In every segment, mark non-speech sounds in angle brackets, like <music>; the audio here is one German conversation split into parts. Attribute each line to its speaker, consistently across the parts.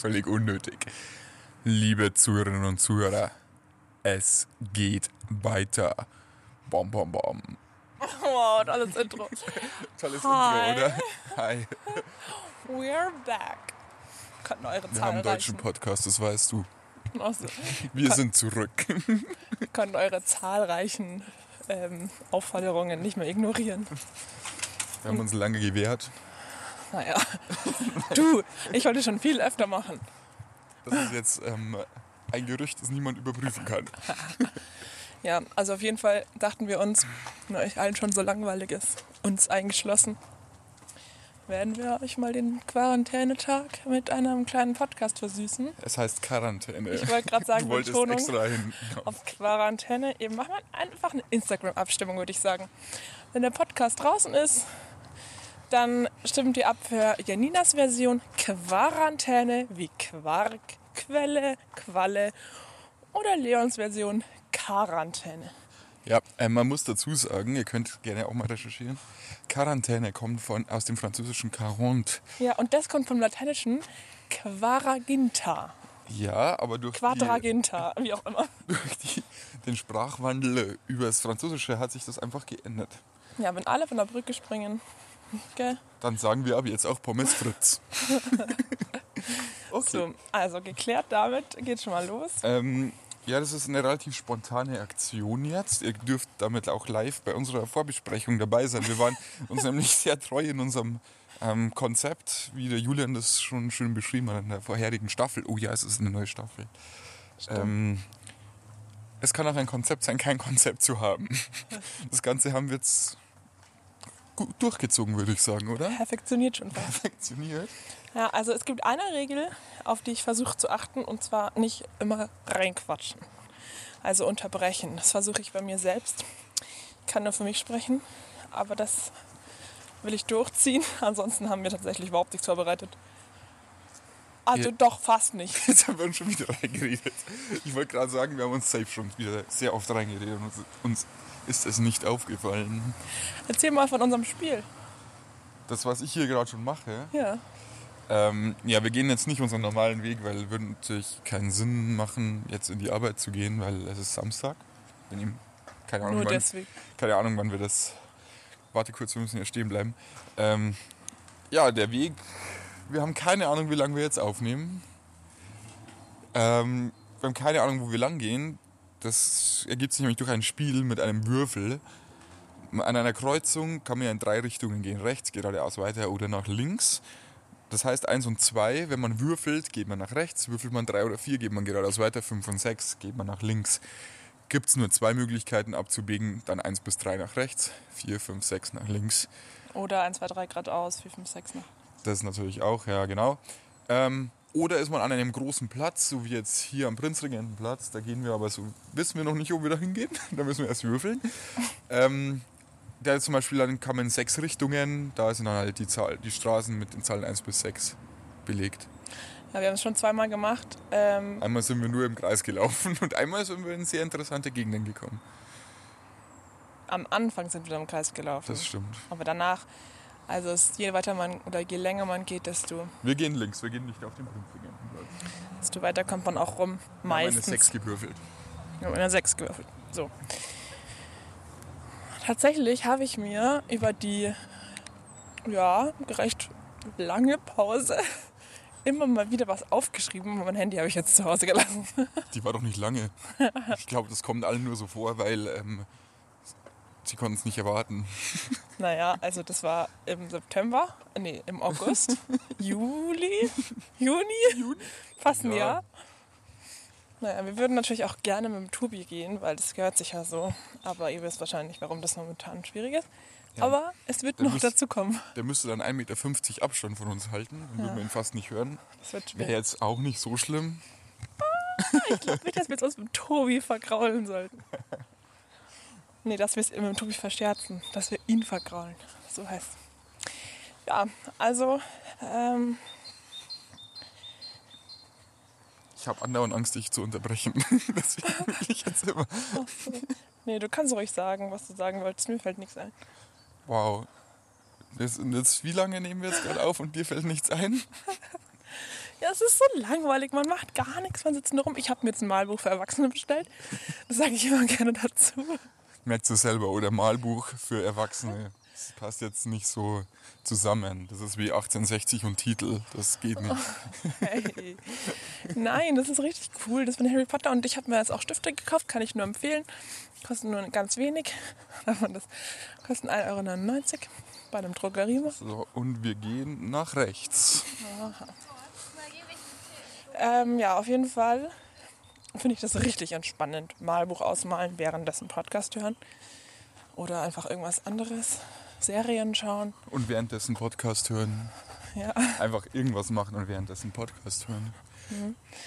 Speaker 1: völlig unnötig. Liebe Zuhörerinnen und Zuhörer, es geht weiter. Bom, bom, bom.
Speaker 2: Wow, <laughs> tolles Intro.
Speaker 1: Tolles
Speaker 2: Hi.
Speaker 1: Intro, oder? Hi.
Speaker 2: We're back. Könnten eure
Speaker 1: Wir haben einen deutschen Podcast, das weißt du.
Speaker 2: also,
Speaker 1: Wir sind zurück. <laughs>
Speaker 2: könnten eure zahlreichen ähm, Aufforderungen nicht mehr ignorieren.
Speaker 1: Wir haben uns lange gewehrt.
Speaker 2: Naja. <laughs> Du, ich wollte schon viel öfter machen.
Speaker 1: Das ist jetzt ähm, ein Gerücht, das niemand überprüfen kann. <laughs>
Speaker 2: Ja, also auf jeden Fall dachten wir uns, wenn euch allen schon so langweilig ist, uns eingeschlossen, werden wir euch mal den Quarantänetag mit einem kleinen Podcast versüßen.
Speaker 1: Es heißt Quarantäne.
Speaker 2: Ich wollte gerade sagen,
Speaker 1: du wolltest
Speaker 2: Betonung
Speaker 1: extra hin.
Speaker 2: auf Quarantäne. Eben machen wir einfach eine Instagram-Abstimmung, würde ich sagen. Wenn der Podcast draußen ist, dann stimmt ihr ab für Janinas Version Quarantäne wie Quark, Quelle, Qualle oder Leons Version Quarantäne.
Speaker 1: Ja, äh, man muss dazu sagen, ihr könnt gerne auch mal recherchieren. Quarantäne kommt von, aus dem französischen Quarante.
Speaker 2: Ja, und das kommt vom lateinischen Quaraginta.
Speaker 1: Ja, aber durch,
Speaker 2: Quadraginta, wie auch immer. <laughs>
Speaker 1: durch die, den Sprachwandel übers Französische hat sich das einfach geändert.
Speaker 2: Ja, wenn alle von der Brücke springen. Gell?
Speaker 1: Dann sagen wir aber jetzt auch Pommes Fritz. <laughs> okay.
Speaker 2: So, also geklärt damit geht schon mal los.
Speaker 1: Ähm, ja, das ist eine relativ spontane Aktion jetzt. Ihr dürft damit auch live bei unserer Vorbesprechung dabei sein. Wir waren <laughs> uns nämlich sehr treu in unserem ähm, Konzept, wie der Julian das schon schön beschrieben hat in der vorherigen Staffel. Oh ja, es ist eine neue Staffel. Ähm, es kann auch ein Konzept sein, kein Konzept zu haben. <laughs> Das Ganze haben wir jetzt durchgezogen, würde ich sagen, oder?
Speaker 2: Perfektioniert schon fast.
Speaker 1: Perfektioniert.
Speaker 2: Ja, also es gibt eine Regel, auf die ich versuche zu achten, und zwar nicht immer reinquatschen. Also unterbrechen. Das versuche ich bei mir selbst. Ich kann nur für mich sprechen, aber das will ich durchziehen. <laughs> Ansonsten haben wir tatsächlich überhaupt nichts vorbereitet. Also
Speaker 1: Ja.
Speaker 2: doch fast nicht. <laughs>
Speaker 1: Jetzt haben wir uns schon wieder reingeredet. Ich wollte gerade sagen, wir haben uns safe schon wieder sehr oft reingeredet und uns, uns ist es nicht aufgefallen.
Speaker 2: Erzähl mal von unserem Spiel.
Speaker 1: Das, was ich hier gerade schon mache,
Speaker 2: Ja.
Speaker 1: ähm, ja, wir gehen jetzt nicht unseren normalen Weg, weil würde natürlich keinen Sinn machen, jetzt in die Arbeit zu gehen, weil es ist Samstag. Wir nehmen, keine Ahnung,
Speaker 2: Nur
Speaker 1: wann,
Speaker 2: deswegen.
Speaker 1: keine Ahnung, wann wir das. Warte kurz, wir müssen hier stehen bleiben. Ähm, ja, der Weg. Wir haben keine Ahnung, wie lange wir jetzt aufnehmen. Ähm, wir haben keine Ahnung, wo wir lang gehen. Das ergibt sich nämlich durch ein Spiel mit einem Würfel. An einer Kreuzung kann man ja in drei Richtungen gehen. Rechts, geradeaus weiter oder nach links. Das heißt 1 und 2, wenn man würfelt, geht man nach rechts. Würfelt man 3 oder 4, geht man geradeaus weiter. 5 und 6 geht man nach links. Gibt es nur zwei Möglichkeiten abzubiegen. Dann 1 bis 3 nach rechts, 4, 5, 6 nach links.
Speaker 2: Oder 1, 2, 3 geradeaus, 4, 5, 6 noch.
Speaker 1: Das natürlich auch, ja genau. Ähm, oder ist man an einem großen Platz, so wie jetzt hier am Prinzregentenplatz. Da gehen wir aber so, wissen wir noch nicht, wo wir da hingehen. <laughs> da müssen wir erst würfeln. ähm, da zum Beispiel dann kann man in sechs Richtungen, da sind dann halt die, Zahl, die Straßen mit den Zahlen 1 bis 6 belegt.
Speaker 2: Ja, wir haben es schon zweimal gemacht. Ähm,
Speaker 1: Einmal sind wir nur im Kreis gelaufen <laughs> und einmal sind wir in sehr interessante Gegenden gekommen.
Speaker 2: am Anfang sind wir im Kreis gelaufen.
Speaker 1: Das stimmt.
Speaker 2: Aber danach, also es, je weiter man oder je länger man geht, desto,
Speaker 1: Wir gehen links, wir gehen nicht auf den Prinzregentenplatz.
Speaker 2: desto weiter kommt man auch rum.
Speaker 1: Wir haben eine
Speaker 2: Meistens.
Speaker 1: 6 gewürfelt.
Speaker 2: Habe eine 6 gewürfelt. So. Tatsächlich habe ich mir über die ja, recht lange Pause <laughs> immer mal wieder was aufgeschrieben. Mein Handy habe ich jetzt zu Hause gelassen.
Speaker 1: Die war doch nicht lange. Ich glaube, das kommt allen nur so vor, weil ähm, sie konnten es nicht erwarten. <laughs>
Speaker 2: Naja, also das war im September, nee, im August, <laughs> Juli, Juni, fast ein
Speaker 1: Ja.
Speaker 2: Jahr. Naja, wir würden natürlich auch gerne mit dem Tobi gehen, weil das gehört sich ja so. Aber ihr wisst wahrscheinlich, warum das momentan schwierig ist.
Speaker 1: Ja.
Speaker 2: Aber es wird
Speaker 1: Der
Speaker 2: noch
Speaker 1: muss-
Speaker 2: dazu kommen.
Speaker 1: Der müsste dann 1,50 Meter Abstand von uns halten. Dann würden wir ihn fast nicht hören.
Speaker 2: Das wird
Speaker 1: Wäre jetzt auch nicht so schlimm.
Speaker 2: Ich glaube nicht, dass wir uns mit Tobi vergraulen sollten. <laughs> Nee, dass wir es mit dem Tobi verscherzen, dass wir ihn vergraulen. So heißt Ja, also, ähm,
Speaker 1: Ich habe andauernd Angst, dich zu unterbrechen. <laughs> Deswegen will ich <laughs> jetzt immer.
Speaker 2: nee, du kannst ruhig sagen, was du sagen wolltest. Mir fällt nichts ein.
Speaker 1: Wow. Das, jetzt, wie lange nehmen wir jetzt gerade auf und dir fällt nichts ein? <laughs>
Speaker 2: Ja, es ist so langweilig. Man macht gar nichts, man sitzt nur rum. Ich habe mir jetzt ein Malbuch für Erwachsene bestellt. Das sage ich immer gerne dazu.
Speaker 1: Merkst du selber, oder Malbuch für Erwachsene. Das passt jetzt nicht so zusammen. Das ist wie 1860 und Titel. Das geht nicht.
Speaker 2: Hey. Nein, das ist richtig cool. Das von Harry Potter. Und ich habe mir jetzt auch Stifte gekauft, kann ich nur empfehlen. Kosten nur ganz wenig. <laughs> Das kosten 1,99 Euro bei einem Drogeriemarkt.
Speaker 1: So, und wir gehen nach rechts.
Speaker 2: Ähm, ja, auf jeden Fall finde ich das richtig entspannend. Malbuch ausmalen, währenddessen Podcast hören. Oder einfach irgendwas anderes. Serien schauen.
Speaker 1: Und währenddessen Podcast hören.
Speaker 2: Ja.
Speaker 1: Einfach irgendwas machen und währenddessen Podcast hören.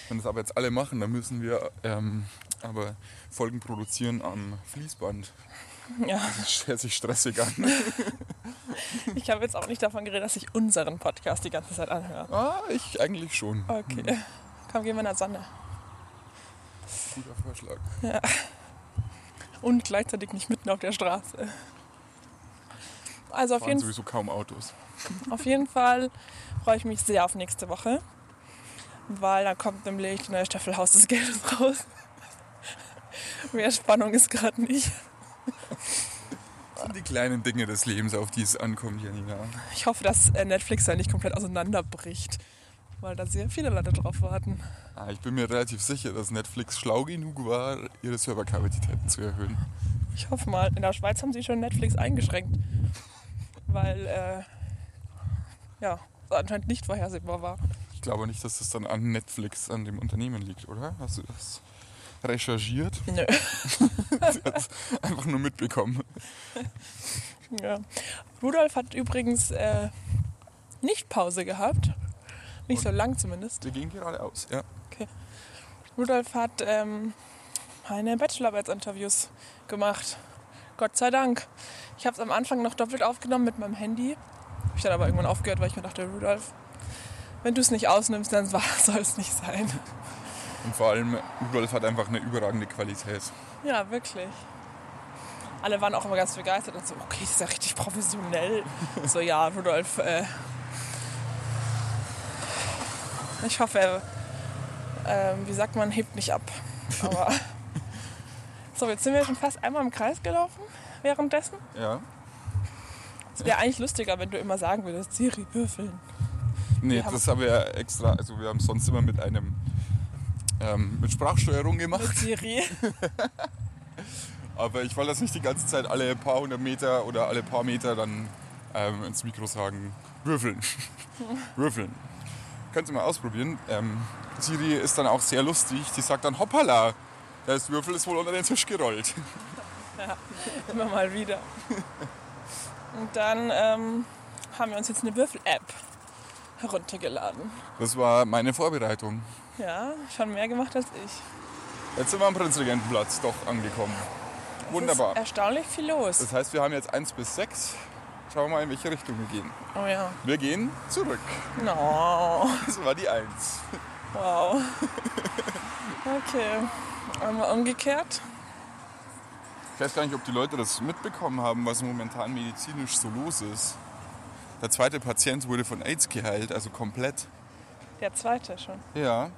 Speaker 1: Wenn das aber jetzt alle machen, dann müssen wir ähm, aber Folgen produzieren am Fließband.
Speaker 2: ja. <laughs>
Speaker 1: Das hört sich stressig an. <laughs>
Speaker 2: Ich habe jetzt auch nicht davon geredet, dass ich unseren Podcast die ganze Zeit anhöre.
Speaker 1: ah, ich eigentlich schon.
Speaker 2: Okay. Komm, gehen wir in der Sonne.
Speaker 1: Guter Vorschlag.
Speaker 2: Und gleichzeitig nicht mitten auf der Straße. Also auf
Speaker 1: Fahren
Speaker 2: jeden,
Speaker 1: sowieso kaum Autos.
Speaker 2: auf jeden Fall freue ich mich sehr auf nächste Woche. Weil da kommt nämlich die neue Staffel Haus des Geldes raus. Mehr Spannung ist gerade nicht.
Speaker 1: Das sind die kleinen Dinge des Lebens, auf die es ankommt, Janina.
Speaker 2: Ich hoffe, dass äh, Netflix da nicht komplett auseinanderbricht. Weil da sehr viele Leute drauf warten.
Speaker 1: Ah, ich bin mir relativ sicher, dass Netflix schlau genug war, ihre Serverkapazitäten zu erhöhen.
Speaker 2: Ich hoffe mal, in der Schweiz haben sie schon Netflix eingeschränkt. Weil, äh, ja, es anscheinend nicht vorhersehbar war.
Speaker 1: Ich glaube nicht, dass das dann an Netflix, an dem Unternehmen liegt, oder? Hast du das recherchiert?
Speaker 2: Nö. <laughs>
Speaker 1: Das einfach nur mitbekommen.
Speaker 2: Ja. Rudolf hat übrigens äh, nicht Pause gehabt. Nicht so lang zumindest.
Speaker 1: Wir gehen geradeaus, ja.
Speaker 2: Rudolf hat ähm, meine Bachelorarbeitsinterviews gemacht. Gott sei Dank. Ich habe es am Anfang noch doppelt aufgenommen mit meinem Handy. Habe ich dann aber irgendwann aufgehört, weil ich mir dachte, Rudolf, wenn du es nicht ausnimmst, dann <laughs> soll es nicht sein.
Speaker 1: Und vor allem, Rudolf hat einfach eine überragende Qualität.
Speaker 2: Ja, wirklich. Alle waren auch immer ganz begeistert und so, okay, das ist ja richtig professionell. <laughs> so, ja, Rudolf, äh, ich hoffe, er, ähm, wie sagt man, hebt nicht ab. Aber <laughs> so, jetzt sind wir schon fast einmal im Kreis gelaufen währenddessen.
Speaker 1: Ja.
Speaker 2: Es wäre eigentlich lustiger, wenn du immer sagen würdest, Siri, würfeln.
Speaker 1: Nee,
Speaker 2: Wir
Speaker 1: das haben wir ja extra, also wir haben sonst immer mit einem, ähm, mit Sprachsteuerung
Speaker 2: Mit
Speaker 1: gemacht.
Speaker 2: Siri. <laughs>
Speaker 1: Aber ich wollte das nicht die ganze Zeit alle paar hundert Meter oder alle paar Meter dann ähm, ins Mikro sagen, würfeln. <laughs> würfeln. Könnt ihr mal ausprobieren. Ähm, Siri ist dann auch sehr lustig. Die sagt dann, hoppala, das Würfel ist wohl unter den Tisch gerollt. <laughs>
Speaker 2: Immer mal wieder. Und dann ähm, haben wir uns jetzt eine Würfel-App heruntergeladen.
Speaker 1: Das war meine Vorbereitung.
Speaker 2: Ja, schon mehr gemacht als ich.
Speaker 1: Jetzt sind wir am Prinzregentenplatz doch angekommen. Wunderbar.
Speaker 2: Es ist erstaunlich viel los.
Speaker 1: Das heißt, wir haben jetzt 1 bis 6. Schauen wir mal, in welche Richtung wir gehen.
Speaker 2: Oh ja.
Speaker 1: Wir gehen zurück.
Speaker 2: No.
Speaker 1: Das war die 1.
Speaker 2: Wow. Okay. Einmal umgekehrt.
Speaker 1: Ich weiß gar nicht, ob die Leute das mitbekommen haben, was momentan medizinisch so los ist. Der zweite Patient wurde von AIDS geheilt, also komplett.
Speaker 2: Der zweite schon.
Speaker 1: Ja,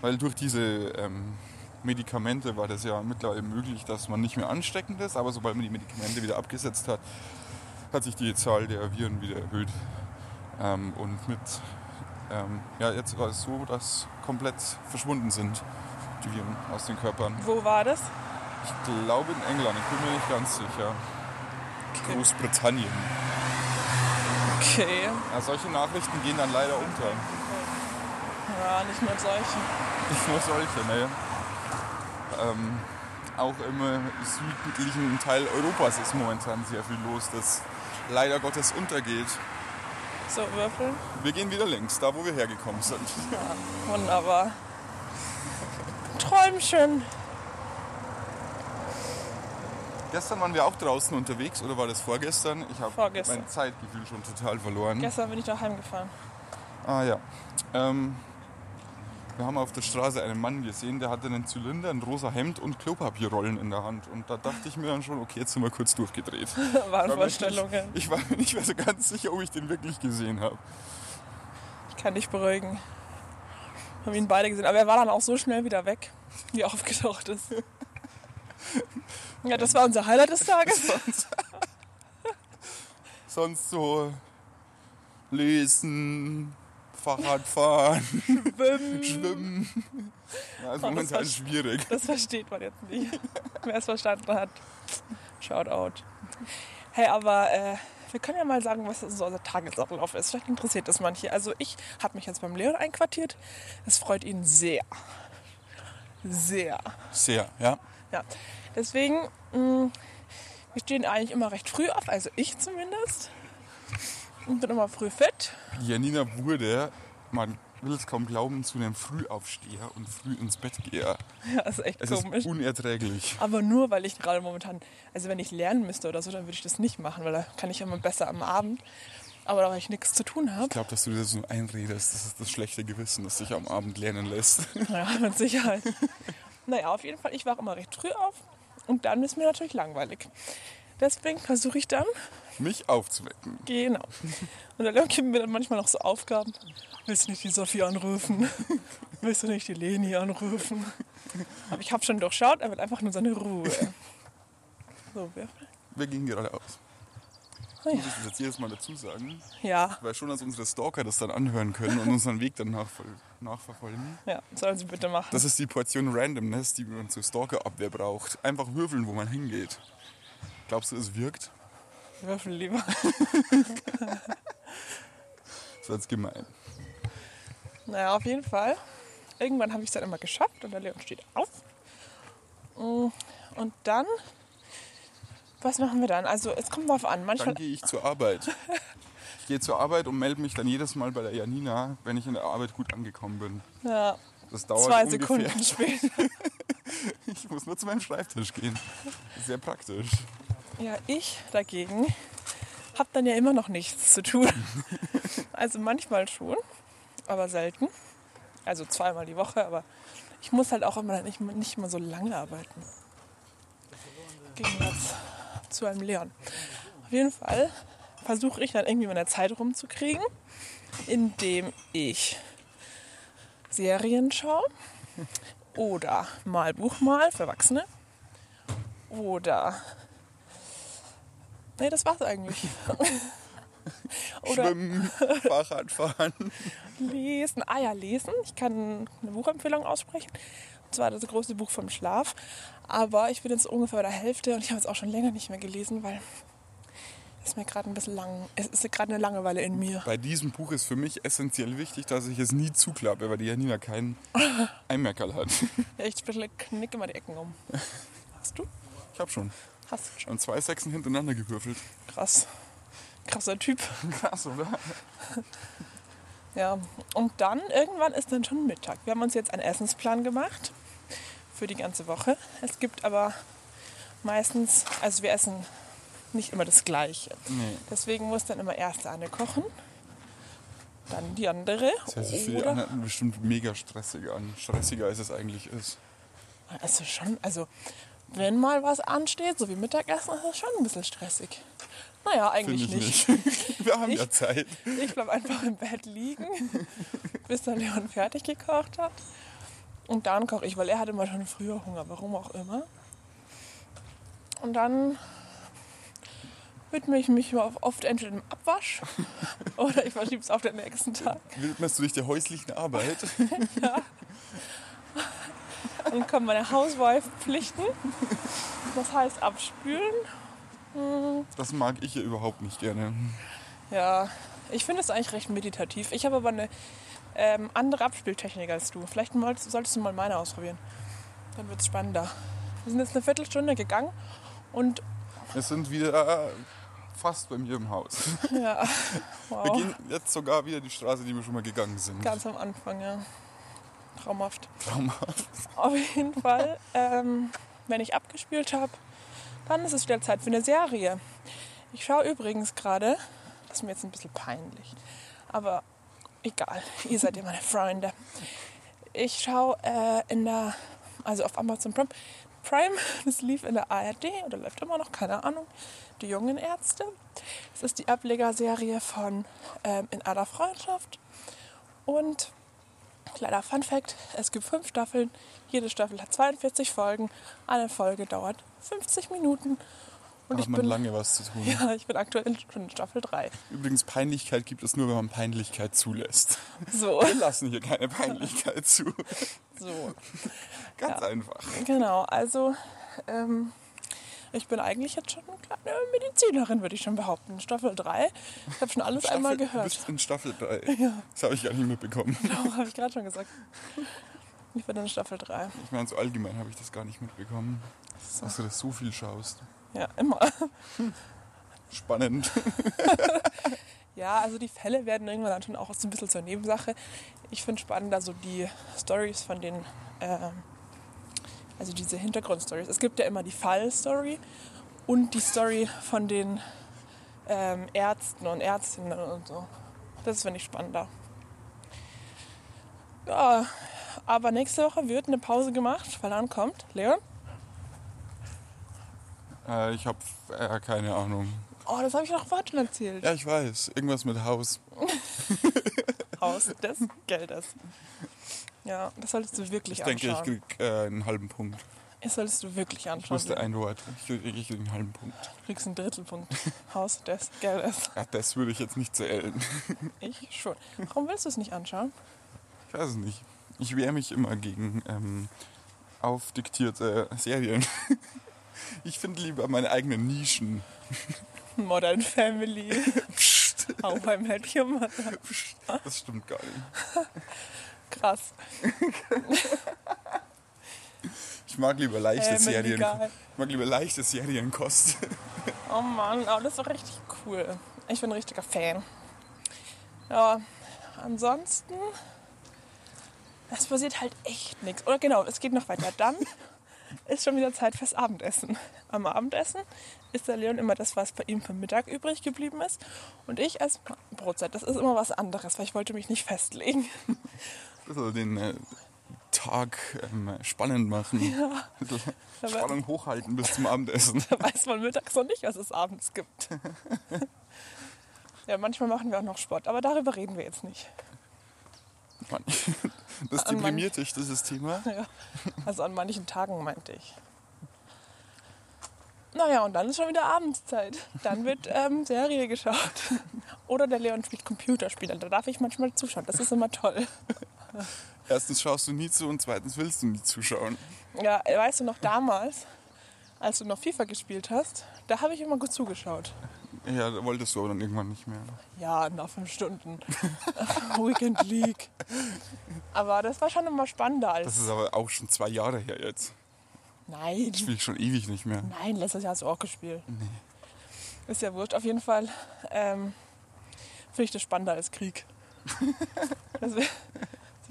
Speaker 1: weil durch diese ähm, Medikamente war das ja mittlerweile möglich, dass man nicht mehr ansteckend ist, aber sobald man die Medikamente wieder abgesetzt hat, hat sich die Zahl der Viren wieder erhöht. Ähm, und mit, ähm, ja, jetzt war es so, dass komplett verschwunden sind die Viren aus den Körpern.
Speaker 2: Wo war das?
Speaker 1: Ich glaube in England, ich bin mir nicht ganz sicher. Großbritannien.
Speaker 2: Okay.
Speaker 1: Ja, solche Nachrichten gehen dann leider unter.
Speaker 2: Ja, nicht nur solche.
Speaker 1: Nicht nur solche, ne? Ähm, auch im südlichen Teil Europas ist momentan sehr viel los, das leider Gottes untergeht.
Speaker 2: So, Würfeln.
Speaker 1: Wir gehen wieder links, da wo wir hergekommen sind.
Speaker 2: Wunderbar. Träumchen.
Speaker 1: Gestern waren wir auch draußen unterwegs, oder war das vorgestern? Ich habe mein Zeitgefühl schon total verloren.
Speaker 2: Gestern bin ich daheim gefahren.
Speaker 1: Ah ja. Ähm, wir haben auf der Straße einen Mann gesehen, der hatte einen Zylinder, ein rosa Hemd und Klopapierrollen in der Hand. Und da dachte ich mir dann schon, okay, jetzt sind wir kurz durchgedreht. <laughs>
Speaker 2: Waren
Speaker 1: War mir nicht-
Speaker 2: Vorstellungen.
Speaker 1: Ich war mir nicht mehr so ganz sicher, ob ich den wirklich gesehen habe.
Speaker 2: Ich kann dich beruhigen. Haben ihn beide gesehen. Aber er war dann auch so schnell wieder weg, wie er aufgetaucht ist. Ja, das war unser Highlight des Tages. <laughs>
Speaker 1: Sonst so lesen, Fahrradfahren,
Speaker 2: Schwimmen.
Speaker 1: schwimmen. Ja, ist
Speaker 2: Oh, das
Speaker 1: momentan
Speaker 2: war-
Speaker 1: schwierig.
Speaker 2: Das versteht man jetzt nicht. Wer es verstanden hat, Shoutout. Hey, aber äh, wir können ja mal sagen, was so unser Tagesablauf ist. Vielleicht interessiert das manche. Also ich habe mich jetzt beim Leon einquartiert. Das freut ihn sehr. Sehr.
Speaker 1: Sehr, ja.
Speaker 2: Ja. Deswegen, mh, wir stehen eigentlich immer recht früh auf, also ich zumindest. Und bin immer früh fit.
Speaker 1: Janina wurde, man will es kaum glauben, zu einem Frühaufsteher und früh ins Bett geher. <laughs>
Speaker 2: Ja, ist echt
Speaker 1: Es
Speaker 2: komisch.
Speaker 1: ist unerträglich.
Speaker 2: Aber nur, weil ich gerade momentan, also wenn ich lernen müsste oder so, dann würde ich das nicht machen, weil da kann ich immer besser am Abend. Aber da, weil ich nichts zu tun habe,
Speaker 1: Ich glaube, dass du dir das so einredest, das ist das schlechte Gewissen, das sich am Abend lernen lässt. <laughs>
Speaker 2: ja, mit Sicherheit. naja, auf jeden Fall, ich wache immer recht früh auf und dann ist mir natürlich langweilig. Deswegen versuche ich dann,
Speaker 1: Mich aufzuwecken.
Speaker 2: genau. Und Leon gibt mir dann manchmal noch so Aufgaben. Willst du nicht die Sophie anrufen? <laughs> Willst du nicht die Leni anrufen? Aber ich habe schon durchschaut, er will einfach nur seine Ruhe. <laughs> So, wer?
Speaker 1: Wir gehen geradeaus.
Speaker 2: Oh
Speaker 1: Du
Speaker 2: ja.
Speaker 1: musst es jetzt jedes Mal dazu sagen,
Speaker 2: ja,
Speaker 1: weil schon, dass unsere Stalker das dann anhören können und unseren Weg dann nachver nachverfolgen.
Speaker 2: ja, sollen sie bitte machen.
Speaker 1: Das ist die Portion Randomness, die man zur Stalker-Abwehr braucht. Einfach würfeln, wo man hingeht. Glaubst du, es wirkt?
Speaker 2: Würfel lieber.
Speaker 1: Jetzt gemein.
Speaker 2: Naja, auf jeden Fall. Irgendwann habe ich es dann immer geschafft und der Leon steht auf. Mm, Und dann, was machen wir dann? Also es kommt drauf an. Manchmal,
Speaker 1: Dann gehe ich zur Arbeit. Ich gehe zur Arbeit und melde mich dann jedes Mal bei der Janina, wenn ich in der Arbeit gut angekommen bin.
Speaker 2: ja,
Speaker 1: Das dauert
Speaker 2: zwei. Sekunden <laughs> später.
Speaker 1: Ich muss nur zu meinem Schreibtisch gehen. Sehr praktisch.
Speaker 2: Ja, ich dagegen habe dann ja immer noch nichts zu tun. <laughs> Also manchmal schon, aber selten. Also zweimal die Woche, aber ich muss halt auch immer nicht, nicht mal so lange arbeiten. Gegensatz zu einem Leon. Auf jeden Fall versuche ich dann irgendwie meine Zeit rumzukriegen, indem ich Serien schaue oder mal Buch mal für Erwachsene oder Nee, das war's eigentlich. <laughs> Oder
Speaker 1: Schwimmen, Fahrradfahren.
Speaker 2: lesen. Ah ja, lesen. Ich kann eine Buchempfehlung aussprechen. Und zwar das große Buch vom Schlaf. Aber ich bin jetzt ungefähr bei der Hälfte und ich habe es auch schon länger nicht mehr gelesen, weil es mir gerade ein bisschen lang. Es ist gerade eine Langeweile in mir.
Speaker 1: Bei diesem Buch ist für mich essentiell wichtig, dass ich es nie zuklappe, weil die Janina keinen <laughs> Einmerkerl hat.
Speaker 2: Ja, ich bisschen knick immer die Ecken um. <laughs> Hast du?
Speaker 1: Ich habe schon.
Speaker 2: Hast schon.
Speaker 1: Und zwei Sechsen hintereinander gewürfelt.
Speaker 2: Krass. Krasser Typ. <laughs>
Speaker 1: Krass, oder? <laughs>
Speaker 2: Ja, und dann irgendwann ist dann schon Mittag. Wir haben uns jetzt einen Essensplan gemacht für die ganze Woche. Es gibt aber meistens, also wir essen nicht immer das Gleiche.
Speaker 1: Nee.
Speaker 2: Deswegen muss dann immer erst eine kochen, dann die andere.
Speaker 1: Das sich für die anderen bestimmt mega stressig an. Stressiger als es eigentlich ist.
Speaker 2: also schon, also wenn mal was ansteht, so wie Mittagessen, ist es schon ein bisschen stressig. Naja, eigentlich
Speaker 1: ich
Speaker 2: nicht.
Speaker 1: nicht. <laughs> Wir haben ja
Speaker 2: Ich-
Speaker 1: Zeit.
Speaker 2: Ich bleib einfach im Bett liegen, <laughs> bis dann Leon fertig gekocht hat. Und dann koche ich, weil er hat immer schon früher Hunger, warum auch immer. Und dann widme ich mich oft entweder dem Abwasch <laughs> oder ich verschiebe es auf den nächsten Tag.
Speaker 1: Widmest du dich der häuslichen Arbeit?
Speaker 2: Dann kommen meine Housewife-Pflichten. Das heißt abspülen.
Speaker 1: Das mag ich ja überhaupt nicht gerne.
Speaker 2: Ja, ich finde es eigentlich recht meditativ. Ich habe aber eine ähm, andere Abspieltechnik als du. Vielleicht solltest du mal meine ausprobieren. Dann wird es spannender. Wir sind jetzt eine Viertelstunde gegangen und
Speaker 1: Wir sind wieder fast bei mir im Haus.
Speaker 2: ja,
Speaker 1: Wir
Speaker 2: wow,
Speaker 1: gehen jetzt sogar wieder die Straße, die wir schon mal gegangen sind.
Speaker 2: ganz am Anfang, ja. Traumhaft.
Speaker 1: Traumhaft. <laughs>
Speaker 2: Auf jeden Fall, ähm, wenn ich abgespielt habe, dann ist es wieder Zeit für eine Serie. Ich schaue übrigens gerade, das ist mir jetzt ein bisschen peinlich, aber egal, ihr seid ja meine Freunde. Ich schaue äh, in der, also auf Amazon Prime, Prime, <laughs> das lief in der ARD oder läuft immer noch, keine Ahnung, die jungen Ärzte. Es ist die Ablegerserie von ähm, In aller Freundschaft und Kleiner Fun Fact: Es gibt fünf Staffeln. Jede Staffel hat 42 Folgen. Eine Folge dauert 50 Minuten. Und
Speaker 1: Da
Speaker 2: ich
Speaker 1: hat man
Speaker 2: bin,
Speaker 1: lange was zu tun. <laughs>
Speaker 2: ja, ich bin aktuell schon in Staffel 3.
Speaker 1: Übrigens, Peinlichkeit gibt es nur, wenn man Peinlichkeit zulässt.
Speaker 2: So, <laughs>
Speaker 1: Wir lassen hier keine Peinlichkeit zu.
Speaker 2: so. <laughs>
Speaker 1: Ganz
Speaker 2: Ja.
Speaker 1: einfach.
Speaker 2: Genau, also ähm, ich bin eigentlich jetzt schon eine kleine Medizinerin, würde ich schon behaupten. Staffel 3. Ich habe schon alles einmal
Speaker 1: Du
Speaker 2: gehört.
Speaker 1: bist in Staffel 3. <laughs> Das habe ich gar nicht mitbekommen. <laughs>
Speaker 2: Genau, habe ich gerade schon gesagt. Ich bin in Staffel 3.
Speaker 1: Ich meine, so allgemein habe ich das gar nicht mitbekommen. Dass du das so viel schaust.
Speaker 2: Ja, immer. <laughs>
Speaker 1: Spannend.
Speaker 2: Ja, also die Fälle werden irgendwann dann schon auch so ein bisschen zur Nebensache. Ich finde spannender so die Stories von den, ähm, also diese Hintergrundstories. Es gibt ja immer die Fallstory und die Story von den ähm, Ärzten und Ärztinnen und so. Das finde ich spannender. Ja, aber nächste Woche wird eine Pause gemacht, weil dann kommt Leon.
Speaker 1: Äh, ich habe äh, keine Ahnung.
Speaker 2: Oh, das habe ich noch vorhin erzählt.
Speaker 1: Ja, ich weiß. Irgendwas mit Haus. <laughs>
Speaker 2: Haus des Geldes. Ja, das solltest du wirklich
Speaker 1: Ich denke, ich
Speaker 2: anschauen.
Speaker 1: krieg äh, einen halben Punkt.
Speaker 2: Das solltest du wirklich
Speaker 1: Ich
Speaker 2: anschauen.
Speaker 1: wusste ein Wort. Ich krieg, ich krieg einen halben Punkt.
Speaker 2: Du kriegst einen Drittelpunkt. Haus des Geldes.
Speaker 1: Ja, das würde ich jetzt nicht zählen. <laughs>
Speaker 2: Ich schon. Warum willst du es nicht anschauen?
Speaker 1: Ich weiß es nicht. Ich wehre mich immer gegen ähm, aufdiktierte Serien. <laughs> Ich finde lieber meine eigenen Nischen. <laughs>
Speaker 2: Modern Family.
Speaker 1: Psst.
Speaker 2: Met Your Mother.
Speaker 1: Das stimmt gar nicht.
Speaker 2: Krass.
Speaker 1: Ich mag lieber leichte
Speaker 2: Family
Speaker 1: Serien. Ich mag lieber leichte Serienkost.
Speaker 2: Oh Mann, aber das war richtig cool. Ich bin ein richtiger Fan. Ja, ansonsten, es passiert halt echt nichts. Oder genau, es geht noch weiter. Dann <laughs> ist schon wieder Zeit fürs Abendessen. Am Abendessen isst der Leon immer das, was bei ihm vom Mittag übrig geblieben ist. Und ich esse Brotzeit. Das ist immer was anderes, weil ich wollte mich nicht festlegen.
Speaker 1: Also den äh, Tag ähm, spannend machen.
Speaker 2: aber-
Speaker 1: Spannung hochhalten bis zum Abendessen. <laughs>
Speaker 2: Da weiß man mittags noch nicht, was es abends gibt. <laughs> Ja, manchmal machen wir auch noch Sport, aber darüber reden wir jetzt nicht.
Speaker 1: Mann. <laughs> Das deprimiert dich, dieses Thema.
Speaker 2: Ja, also an manchen Tagen meinte ich. Naja, und dann ist schon wieder Abendszeit. Dann wird ähm, Serie geschaut. <laughs> Oder der Leon spielt Computerspiele. Da darf ich manchmal zuschauen. Das ist immer toll.
Speaker 1: Erstens schaust du nie zu und zweitens willst du nie zuschauen.
Speaker 2: Ja, weißt du noch damals, als du noch FIFA gespielt hast, da habe ich immer gut zugeschaut.
Speaker 1: Ja, da wolltest du aber dann irgendwann nicht mehr.
Speaker 2: Ja, nach fünf Stunden. <laughs> Weekend League. Aber das war schon immer spannender als.
Speaker 1: Das ist aber auch schon zwei Jahre her jetzt.
Speaker 2: Nein.
Speaker 1: Spiele ich schon ewig nicht mehr.
Speaker 2: Nein, letztes Jahr hast du auch gespielt. Ist ja wurscht. Auf jeden Fall ähm, finde ich das spannender als Krieg. <laughs> das wäre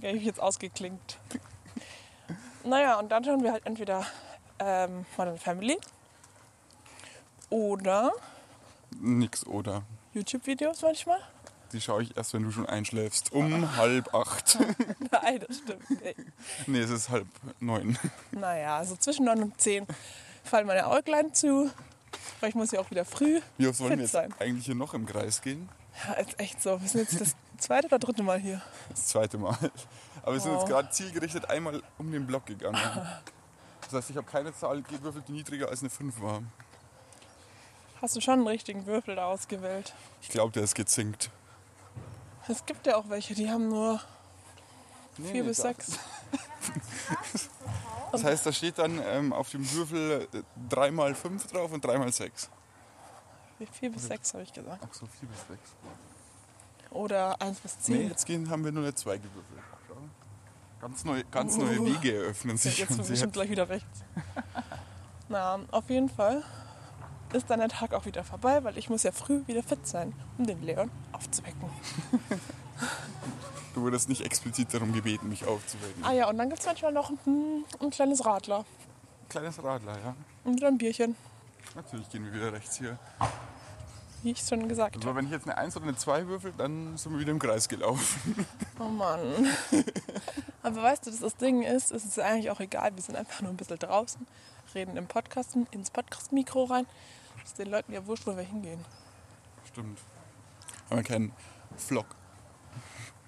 Speaker 2: das ich jetzt ausgeklingt. Naja, und dann schauen wir halt entweder ähm, Modern Family oder
Speaker 1: Nix oder.
Speaker 2: YouTube-Videos manchmal.
Speaker 1: Die schaue ich erst, wenn du schon einschläfst. Um <laughs> halb acht. <laughs>
Speaker 2: Nein, das stimmt nicht.
Speaker 1: Nee, es ist halb neun.
Speaker 2: Naja, also zwischen 9 und 10 fallen meine Äuglein zu. Weil ich muss ja auch wieder früh
Speaker 1: Wie oft wollen wir jetzt
Speaker 2: sein.
Speaker 1: eigentlich hier noch im Kreis gehen?
Speaker 2: Ja, ist echt so. Wir sind jetzt das zweite oder dritte Mal hier.
Speaker 1: Das zweite Mal. Aber wir sind
Speaker 2: Wow.
Speaker 1: jetzt gerade zielgerichtet einmal um den Block gegangen. <laughs> Das heißt, ich habe keine Zahl gewürfelt, die niedriger als eine 5 war.
Speaker 2: Hast du schon einen richtigen Würfel da ausgewählt?
Speaker 1: Ich glaube, der ist gezinkt.
Speaker 2: Es gibt ja auch welche, die haben nur
Speaker 1: Nee,
Speaker 2: 4
Speaker 1: nee,
Speaker 2: bis
Speaker 1: da-
Speaker 2: 6. <laughs> <laughs>
Speaker 1: Das heißt, da steht dann ähm, auf dem Würfel 3 mal 5 drauf und 3 mal 6.
Speaker 2: 4 bis 6 habe ich gesagt.
Speaker 1: Ach so, 4 bis 6.
Speaker 2: Oder 1 bis 10.
Speaker 1: Nee, jetzt gehen, haben wir nur eine 2 gewürfelt. Ganz neue, ganz neue
Speaker 2: Uh.
Speaker 1: Wege eröffnen
Speaker 2: Jetzt
Speaker 1: sich
Speaker 2: sind
Speaker 1: schon
Speaker 2: wir
Speaker 1: sehr.
Speaker 2: bestimmt gleich wieder rechts. Na, auf jeden Fall ist dann der Tag auch wieder vorbei, weil ich muss ja früh wieder fit sein, um den Leon aufzuwecken.
Speaker 1: Du wurdest nicht explizit darum gebeten, mich aufzuwecken.
Speaker 2: Ah ja, und dann gibt es manchmal noch ein, ein kleines Radler
Speaker 1: Kleines Radler, ja.
Speaker 2: und wieder ein Bierchen,
Speaker 1: Natürlich gehen wir wieder rechts hier.
Speaker 2: wie ich schon gesagt habe.
Speaker 1: Also wenn ich jetzt eine 1 oder eine 2 würfel, dann sind wir wieder im Kreis gelaufen. <laughs>
Speaker 2: Oh Mann. Aber weißt du, das, das Ding ist, es ist eigentlich auch egal. Wir sind einfach nur ein bisschen draußen, reden im Podcast, ins Podcast-Mikro rein. Ist den Leuten ja wurscht, wo wir hingehen.
Speaker 1: Stimmt. Haben wir keinen Vlog.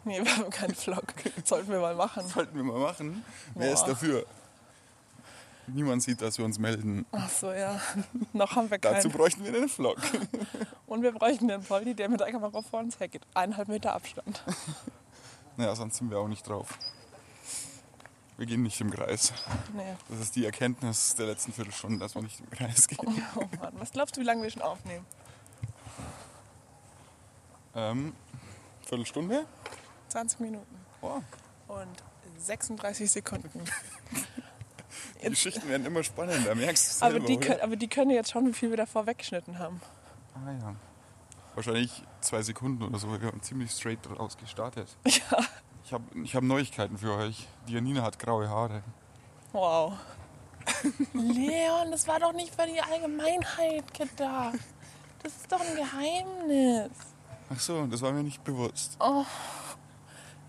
Speaker 2: Nee, wir haben keinen Vlog. <laughs> Sollten wir mal machen.
Speaker 1: Sollten wir mal machen. Wer ist
Speaker 2: Boah.
Speaker 1: dafür? Niemand sieht, dass wir uns melden.
Speaker 2: Ach so, ja. Noch haben wir
Speaker 1: Dazu
Speaker 2: keinen.
Speaker 1: bräuchten wir einen Vlog. <laughs>
Speaker 2: Und wir bräuchten einen Poldi, der mit der Kamera vor uns hergeht. Eineinhalb Meter Abstand. <laughs>
Speaker 1: Naja, sonst sind wir auch nicht drauf. Wir gehen nicht im Kreis.
Speaker 2: Nee.
Speaker 1: Das ist die Erkenntnis der letzten Viertelstunde, dass wir nicht im Kreis gehen.
Speaker 2: Oh Mann, was glaubst du, wie lange wir schon aufnehmen?
Speaker 1: Ähm, Viertelstunde?
Speaker 2: 20 Minuten
Speaker 1: Oh,
Speaker 2: und 36 Sekunden.
Speaker 1: die Geschichten werden immer spannender, merkst du
Speaker 2: Aber
Speaker 1: selber,
Speaker 2: die, können, aber die können jetzt schon, wie viel wir davor weggeschnitten haben.
Speaker 1: Ah ja. Wahrscheinlich zwei Sekunden oder so. Wir haben ziemlich straight raus gestartet. <laughs>
Speaker 2: Ja.
Speaker 1: Ich habe ich hab Neuigkeiten für euch. Die Janina hat graue Haare.
Speaker 2: Wow. <laughs> Leon, das war doch nicht für die Allgemeinheit gedacht. Das ist doch ein Geheimnis.
Speaker 1: Ach so, das war mir nicht bewusst.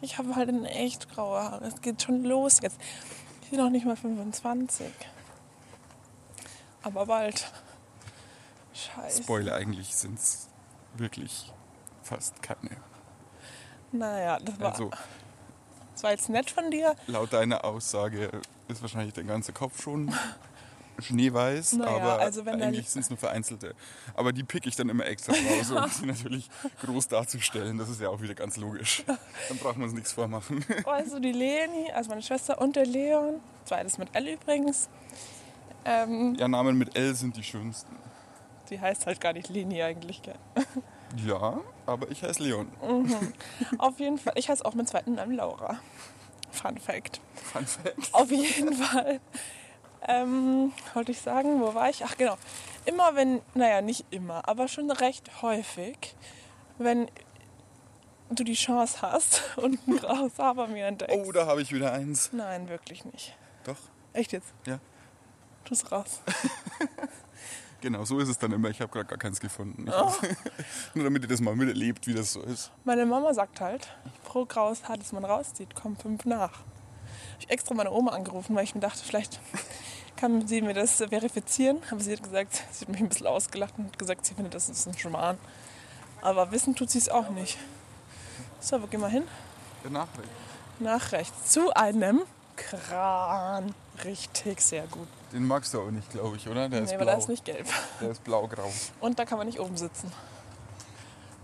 Speaker 2: Ich habe halt in echt graue Haare. Es geht schon los jetzt. Ich bin noch nicht mal 25. Aber bald. Scheiße.
Speaker 1: Spoiler, eigentlich sind es wirklich fast keine.
Speaker 2: Naja, das war,
Speaker 1: Also
Speaker 2: das war jetzt nett von dir.
Speaker 1: laut deiner Aussage ist wahrscheinlich der ganze Kopf schon <laughs> schneeweiß,
Speaker 2: Naja,
Speaker 1: aber
Speaker 2: also
Speaker 1: eigentlich sind es nur vereinzelte. Aber die pick ich dann immer extra raus, <laughs> um sie natürlich groß darzustellen. Das ist ja auch wieder ganz logisch. Dann brauchen wir uns nichts vormachen. <laughs>
Speaker 2: Also die Leni, also meine Schwester und der Leon. Zweites mit L übrigens. Ähm,
Speaker 1: Ja, Namen mit L sind die schönsten.
Speaker 2: die heißt halt gar nicht Leni eigentlich. Gell?
Speaker 1: Ja, aber ich heiße Leon.
Speaker 2: Auf jeden Fall. Ich heiße auch mit zweiten Namen Laura. Fun Fact.
Speaker 1: Fun Fact.
Speaker 2: Auf jeden Fall. Ähm, wollte ich sagen, wo war ich? Ach genau. Immer wenn, naja, nicht immer, aber schon recht häufig, wenn du die Chance hast <laughs> und ein graues Haar bei mir entdeckst.
Speaker 1: Oh, da habe ich wieder eins.
Speaker 2: Nein, wirklich nicht.
Speaker 1: Doch,
Speaker 2: Echt jetzt?
Speaker 1: ja.
Speaker 2: Tu's raus. <laughs>
Speaker 1: Genau, so ist es dann immer. Ich habe gerade gar keins gefunden.
Speaker 2: Oh. <laughs>
Speaker 1: Nur damit ihr das mal miterlebt, wie das so ist.
Speaker 2: Meine Mama sagt halt, pro graues Haar, das man rauszieht, kommen fünf nach. Ich habe extra meine Oma angerufen, weil ich mir dachte, vielleicht kann sie mir das verifizieren. Aber sie hat gesagt, sie hat mich ein bisschen ausgelacht und gesagt, sie findet, das ist ein Schmarrn. Aber wissen tut sie es auch nicht. So, wo gehen wir hin?
Speaker 1: Der Nachricht.
Speaker 2: Nach rechts. Zu einem Kran. Richtig, sehr gut.
Speaker 1: Den magst du auch nicht, glaube ich, oder? Der ist
Speaker 2: nee,
Speaker 1: blau.
Speaker 2: da ist nicht gelb.
Speaker 1: Der ist blau-grau.
Speaker 2: Und da kann man nicht oben sitzen.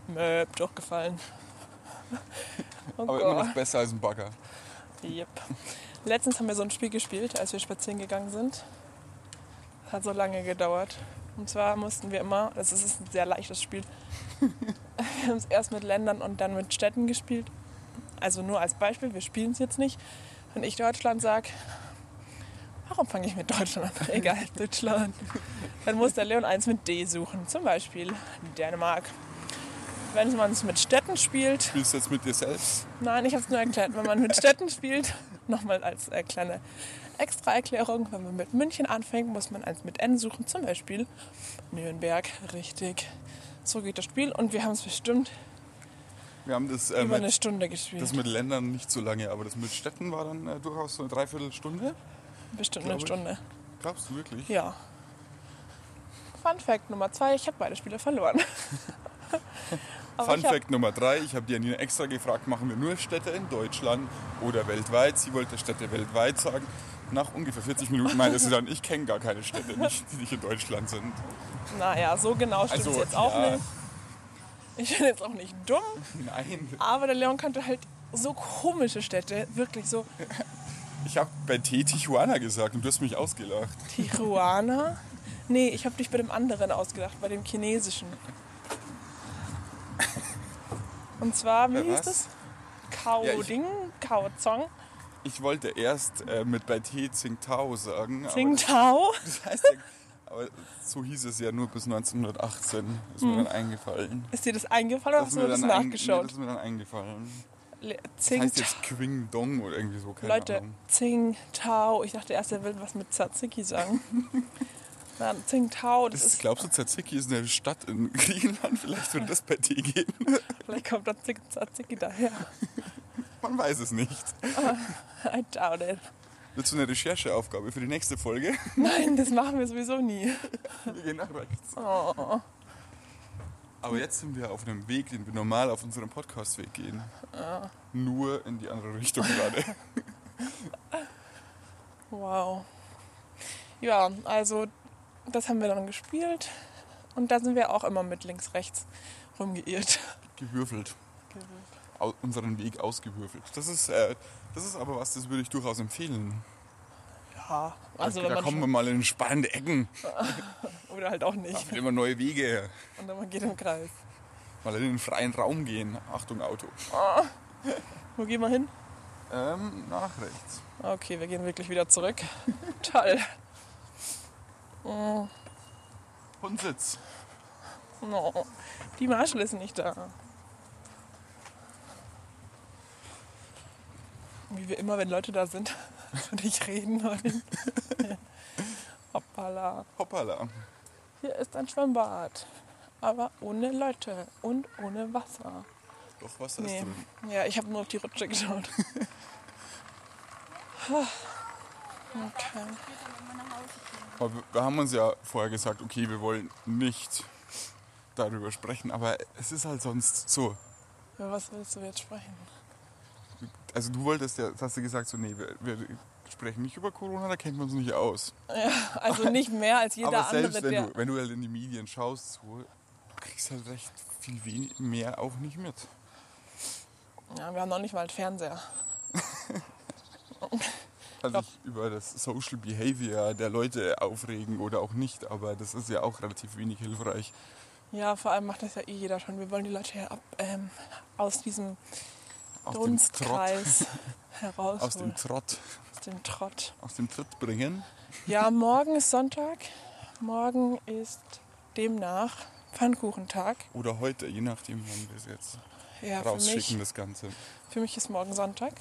Speaker 2: Möp, durchgefallen. <laughs> Oh
Speaker 1: Aber immer noch besser als ein Bagger.
Speaker 2: Yep. Letztens haben wir so ein Spiel gespielt, als wir spazieren gegangen sind. Das hat so lange gedauert. Und zwar mussten wir immer, das ist ein sehr leichtes Spiel, <laughs> wir haben es erst mit Ländern und dann mit Städten gespielt. Also nur als Beispiel, wir spielen es jetzt nicht. Wenn ich Deutschland sage, warum fange ich mit Deutschland an? <laughs> Egal, Deutschland. Dann muss der Leon eins mit D suchen. Zum Beispiel Dänemark. Wenn man es mit Städten spielt,
Speaker 1: Spielst du jetzt mit dir selbst?
Speaker 2: Nein, ich habe es nur erklärt. Wenn man mit Städten spielt, <laughs> nochmal als äh, kleine Extra-Erklärung, wenn man mit München anfängt, muss man eins mit N suchen, zum Beispiel Nürnberg. Richtig. So geht das Spiel und wir haben es bestimmt
Speaker 1: Wir haben das, äh,
Speaker 2: über eine
Speaker 1: mit,
Speaker 2: Stunde gespielt.
Speaker 1: das mit Ländern nicht so lange, aber das mit Städten war dann äh, durchaus so eine Dreiviertelstunde.
Speaker 2: Bestimmt eine
Speaker 1: glaub ich.
Speaker 2: Stunde.
Speaker 1: Glaubst du wirklich?
Speaker 2: Ja. Fun Fact Nummer zwei, ich habe beide Spiele verloren. <laughs>
Speaker 1: Fun
Speaker 2: ich hab-
Speaker 1: Fact Nummer drei, ich habe die Janina extra gefragt, machen wir nur Städte in Deutschland oder weltweit? Sie wollte Städte weltweit sagen. Nach ungefähr 40 Minuten meinte sie dann, ich kenne gar keine Städte, nicht, die nicht in Deutschland sind.
Speaker 2: Naja, so genau stimmt es
Speaker 1: Also,
Speaker 2: jetzt auch
Speaker 1: ja.
Speaker 2: nicht. Ich bin jetzt auch nicht dumm, <laughs>
Speaker 1: Nein.
Speaker 2: aber der Leon kannte halt so komische Städte, wirklich so
Speaker 1: Ich habe bei T Tijuana gesagt und du hast mich ausgelacht.
Speaker 2: Tijuana? Nee, ich habe dich bei dem anderen ausgedacht, bei dem chinesischen. Und zwar, wie hieß das?
Speaker 1: Ja,
Speaker 2: Kaoding, Kaozong,
Speaker 1: Ich wollte erst äh, mit bei T Tsingtao sagen.
Speaker 2: Tsingtao. <laughs>
Speaker 1: Das heißt ja, aber so hieß es ja nur bis 1918, ist mir dann eingefallen.
Speaker 2: Ist dir das eingefallen oder hast du
Speaker 1: mir
Speaker 2: das
Speaker 1: dann ein- Nee,
Speaker 2: nachgeschaut?
Speaker 1: das ist mir dann eingefallen.
Speaker 2: Le-
Speaker 1: Das heißt jetzt Qing Dong oder irgendwie so, keine
Speaker 2: Leute,
Speaker 1: Ahnung.
Speaker 2: Tsingtao. Ich dachte erst, er will was mit Tzatziki sagen. <laughs> Na, Tsingtao, das
Speaker 1: Das,
Speaker 2: ist,
Speaker 1: glaubst du, Tzatziki ist eine Stadt in Griechenland? <laughs> Vielleicht würde das bei dir gehen. <laughs>
Speaker 2: vielleicht kommt dann Tzatziki daher.
Speaker 1: Man weiß es nicht.
Speaker 2: I doubt it.
Speaker 1: Willst du eine Rechercheaufgabe für die nächste Folge?
Speaker 2: Nein, das machen wir sowieso nie.
Speaker 1: Wir gehen nach rechts.
Speaker 2: Oh.
Speaker 1: Aber jetzt sind wir auf einem Weg, den wir normal auf unserem Podcastweg gehen. Nur in die andere Richtung gerade. <laughs>
Speaker 2: Wow. Ja, also das haben wir dann gespielt. Und da sind wir auch immer mit links, rechts rumgeirrt.
Speaker 1: Gewürfelt. Au unseren Weg ausgewürfelt. Das ist, äh, das ist aber was, das würde ich durchaus empfehlen.
Speaker 2: Ja, also
Speaker 1: da
Speaker 2: wenn
Speaker 1: da kommen wir mal in spannende Ecken. <laughs>
Speaker 2: oder halt auch nicht.
Speaker 1: Da immer neue Wege.
Speaker 2: Und dann man geht im Kreis.
Speaker 1: Mal in den freien Raum gehen. Achtung, Auto.
Speaker 2: Wo gehen wir hin?
Speaker 1: Ähm, nach rechts.
Speaker 2: Okay, wir gehen wirklich wieder zurück. <laughs> Toll.
Speaker 1: Hundsitz.
Speaker 2: No. Die Marshall ist nicht da. Wie wir immer, wenn Leute da sind <laughs> und ich reden wollen. <laughs> Hoppala.
Speaker 1: Hoppala.
Speaker 2: Hier ist ein Schwimmbad. Aber ohne Leute und ohne Wasser.
Speaker 1: Doch, was ist
Speaker 2: Nee.
Speaker 1: drin?
Speaker 2: Ja, ich habe nur auf die Rutsche geschaut. <laughs> Okay.
Speaker 1: Aber wir- wir haben uns ja vorher gesagt, okay, wir wollen nicht darüber sprechen, aber es ist halt sonst so.
Speaker 2: Über was willst du jetzt sprechen?
Speaker 1: Also du wolltest ja, das hast du gesagt, so nee, wir, wir sprechen nicht über Corona, da kennt man uns nicht aus.
Speaker 2: Also nicht mehr als jeder
Speaker 1: aber selbst
Speaker 2: andere,
Speaker 1: wenn du, wenn du halt in die Medien schaust, so, du kriegst halt recht viel wenig, mehr auch nicht mit.
Speaker 2: Ja, wir haben noch nicht mal einen Fernseher. <laughs>
Speaker 1: Also sich über das Social Behavior der Leute aufregen oder auch nicht, aber das ist ja auch relativ wenig hilfreich.
Speaker 2: Ja, vor allem macht das ja eh jeder schon. Wir wollen die Leute ja ab, ähm, aus diesem
Speaker 1: Aus dem Trott, <laughs>
Speaker 2: Dunstkreis herausholen.
Speaker 1: aus dem Trott,
Speaker 2: aus dem Trott.
Speaker 1: aus dem Tritt bringen.
Speaker 2: Ja, morgen ist Sonntag. Morgen ist demnach Pfannkuchentag.
Speaker 1: Oder heute, je nachdem, wann wir es jetzt
Speaker 2: Ja,
Speaker 1: rausschicken,
Speaker 2: mich,
Speaker 1: das Ganze.
Speaker 2: für mich ist morgen Sonntag.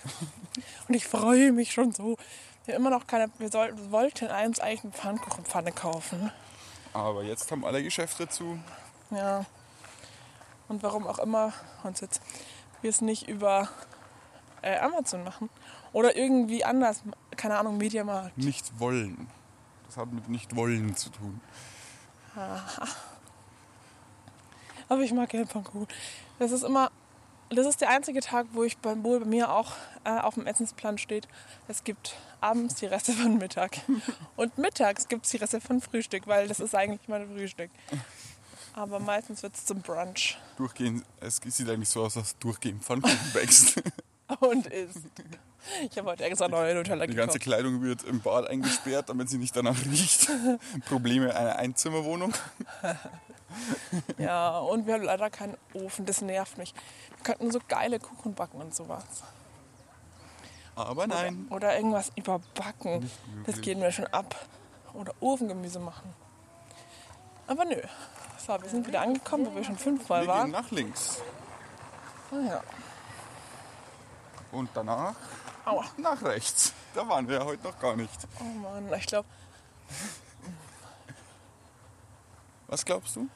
Speaker 2: Und ich freue mich schon so. Wir haben immer noch keine. Wir sollten, wollten uns eigentlich eine Pfannkuchenpfanne kaufen.
Speaker 1: Aber jetzt haben alle Geschäfte zu.
Speaker 2: Ja. Und warum auch immer uns jetzt wir es nicht über äh, Amazon machen. Oder irgendwie anders, keine Ahnung, Mediamarkt.
Speaker 1: Nicht wollen. Das hat mit nicht wollen zu tun.
Speaker 2: Aber ich mag gerne Pfannkuchen. Das ist immer, das ist der einzige Tag, wo ich beim Wohl bei mir auch äh, auf dem Essensplan steht. Es gibt abends die Reste von Mittag. <laughs> Und mittags gibt es die Reste von Frühstück, weil das ist eigentlich mein Frühstück. Aber meistens wird es zum Brunch.
Speaker 1: Durchgehend, es sieht eigentlich so aus, dass durchgehend Pfannkuchen wächst. <laughs>
Speaker 2: Und ist. Ich habe heute extra neue Nutella
Speaker 1: Die ganze
Speaker 2: gekauft.
Speaker 1: Kleidung wird im Bad eingesperrt, damit sie nicht danach riecht. <laughs> Probleme einer Einzimmerwohnung. <laughs>
Speaker 2: Ja, und wir haben leider keinen Ofen, das nervt mich. Wir könnten so geile Kuchen backen und sowas.
Speaker 1: Aber nein.
Speaker 2: Oder irgendwas überbacken. Das geht mir schon ab. Oder Ofengemüse machen. Aber nö. So, wir sind wieder angekommen, wo wir schon fünfmal
Speaker 1: Wir gehen
Speaker 2: waren.
Speaker 1: nach links.
Speaker 2: Ah, ja.
Speaker 1: Und danach
Speaker 2: Aua.
Speaker 1: nach rechts. Da waren wir ja heute noch gar nicht.
Speaker 2: Oh Mann, ich glaube,
Speaker 1: Was glaubst du?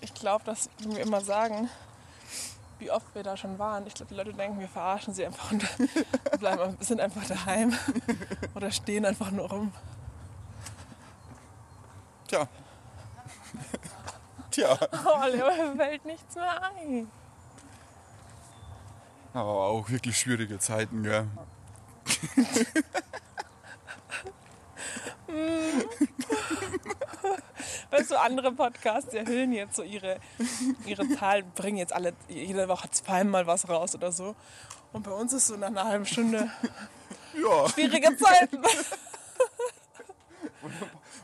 Speaker 2: ich glaub, dass wir immer sagen, wie oft wir da schon waren. Ich glaube, die Leute denken, wir verarschen sie einfach und <laughs> bleiben, sind einfach daheim. <laughs> Oder stehen einfach nur rum.
Speaker 1: Tja. Tja.
Speaker 2: Oh, mir fällt nichts mehr ein.
Speaker 1: Aber auch wirklich schwierige Zeiten, ja. <laughs> <laughs>
Speaker 2: Weißt du, andere Podcasts erhöhen jetzt so ihre, ihre Zahlen, bringen jetzt alle jede Woche zweimal was raus oder so. Und bei uns ist so nach einer halben Stunde
Speaker 1: Ja,
Speaker 2: schwierige Zeiten. <laughs>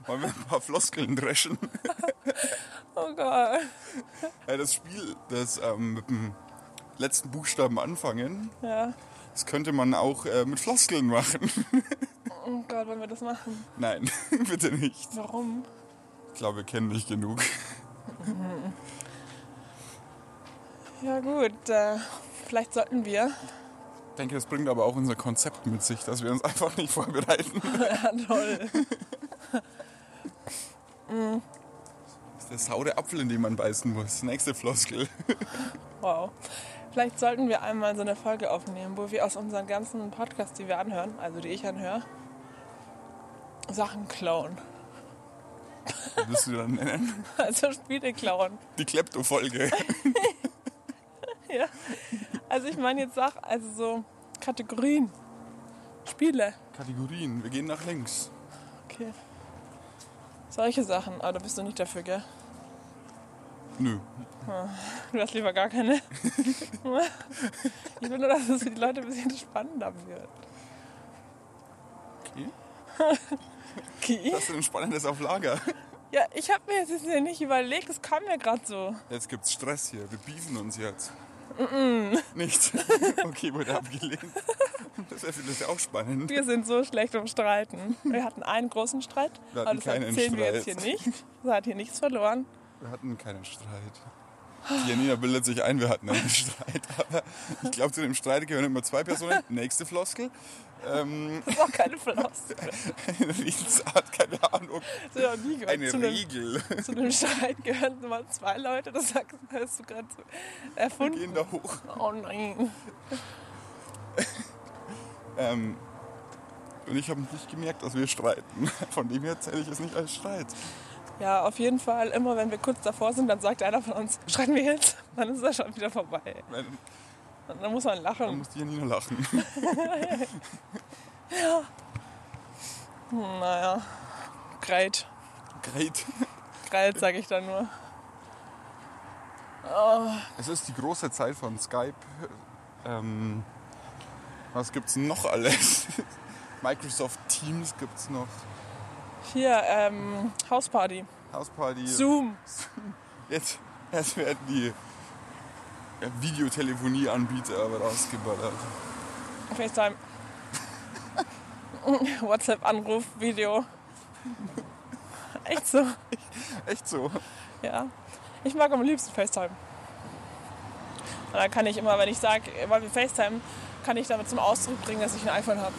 Speaker 1: wollen wir ein paar Floskeln dreschen. <laughs>
Speaker 2: Oh Gott.
Speaker 1: Ja, das Spiel, das ähm, mit dem letzten Buchstaben anfangen,
Speaker 2: Ja.
Speaker 1: das könnte man auch äh, mit Floskeln machen.
Speaker 2: Oh Gott, wollen wir das machen?
Speaker 1: Nein, <laughs> bitte nicht.
Speaker 2: Warum?
Speaker 1: Ich glaube, wir kennen nicht genug. <laughs>
Speaker 2: Ja gut, äh, vielleicht sollten wir.
Speaker 1: Ich denke, das bringt aber auch unser Konzept mit sich, dass wir uns einfach nicht vorbereiten.
Speaker 2: Ja, toll.
Speaker 1: Das ist der saure Apfel, in den man beißen muss. Nächste Floskel. <laughs>
Speaker 2: Wow. Vielleicht sollten wir einmal so eine Folge aufnehmen, wo wir aus unseren ganzen Podcasts, die wir anhören, also die ich anhöre, Sachen klauen.
Speaker 1: Wie willst du dann nennen? <laughs>
Speaker 2: Also Spiele klauen.
Speaker 1: Die Klepto-Folge. <laughs>
Speaker 2: Ja. Also ich meine jetzt Sach, also so Kategorien. Spiele.
Speaker 1: Kategorien. Wir gehen nach links.
Speaker 2: Okay. Solche Sachen. Aber da bist du nicht dafür, gell?
Speaker 1: Nö.
Speaker 2: Du hast lieber gar keine. ich will nur, dass es für die Leute ein bisschen spannender wird.
Speaker 1: Okay.
Speaker 2: Okay.
Speaker 1: Hast du denn Spannendes auf Lager?
Speaker 2: Ja, ich habe mir jetzt ja nicht überlegt, es kam mir gerade so.
Speaker 1: Jetzt gibt's Stress hier. Wir beefen uns jetzt. Nicht? Okay, wurde abgelehnt. Das wäre vielleicht auch spannend.
Speaker 2: Wir sind so schlecht im Streiten. Wir hatten einen großen Streit,
Speaker 1: Wir
Speaker 2: aber das erzählen wir jetzt hier
Speaker 1: Streit.
Speaker 2: nicht. Sie hat hier nichts verloren.
Speaker 1: Wir hatten keinen Streit. Janina bildet sich ein, wir hatten einen <laughs> Streit. Aber ich glaube, zu dem Streit gehören immer zwei Personen. Nächste Floskel. Ähm,
Speaker 2: Das ist auch keine Flosse. <laughs>
Speaker 1: eine Redensart, keine Ahnung.
Speaker 2: Das auch nie gehört.
Speaker 1: Eine
Speaker 2: zu,
Speaker 1: Regel.
Speaker 2: zu einem Streit gehören immer zwei Leute. Das sagst, hast du gerade so erfunden.
Speaker 1: Gehen da hoch.
Speaker 2: Oh nein.
Speaker 1: Ähm, und ich habe nicht gemerkt, dass wir streiten. Von dem her zähle ich es nicht als Streit.
Speaker 2: Ja, auf jeden Fall, immer wenn wir kurz davor sind, dann sagt einer von uns, streiten wir jetzt? Dann ist er schon wieder vorbei. Und dann muss man
Speaker 1: Dann
Speaker 2: lachen.
Speaker 1: muss die Janina lachen. <laughs>
Speaker 2: Hm, naja, great.
Speaker 1: Great.
Speaker 2: Great, sage ich dann nur.
Speaker 1: Es ist die große Zeit von Skype. Ähm, was gibt's noch alles? <laughs> Microsoft Teams gibt's noch.
Speaker 2: Hier, ähm, Hausparty.
Speaker 1: Hausparty.
Speaker 2: Zoom. <laughs>
Speaker 1: Jetzt, jetzt werden die ja, Videotelefonieanbieter aber rausgeballert.
Speaker 2: FaceTime. <laughs> WhatsApp-Anruf, Video. Echt so. <laughs>
Speaker 1: Echt so.
Speaker 2: Ja. Ich mag am liebsten FaceTime. Und dann kann ich immer, wenn ich sage, wollen wir FaceTime, kann ich damit zum Ausdruck bringen, dass ich ein iPhone habe.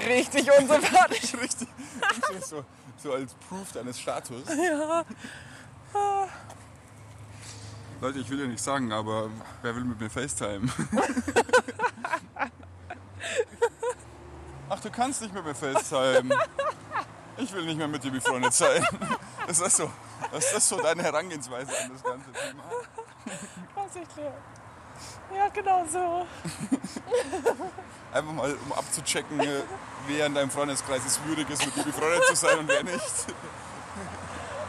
Speaker 2: Richtig unsympathisch. <laughs>
Speaker 1: Richtig. so, so als Proof deines Status.
Speaker 2: ja.
Speaker 1: Leute, ich will ja nicht sagen, aber wer will mit mir FaceTime? Ach, du kannst nicht mit mir FaceTime. Ich will nicht mehr mit dir befreundet sein. Ist das so? Ist das so deine Herangehensweise an das ganze Thema?
Speaker 2: Vorsichtig. Ja, genau so. <laughs>
Speaker 1: Einfach mal, um abzuchecken, äh, wer in deinem Freundeskreis es würdig ist, mit dir befreundet zu sein und wer nicht.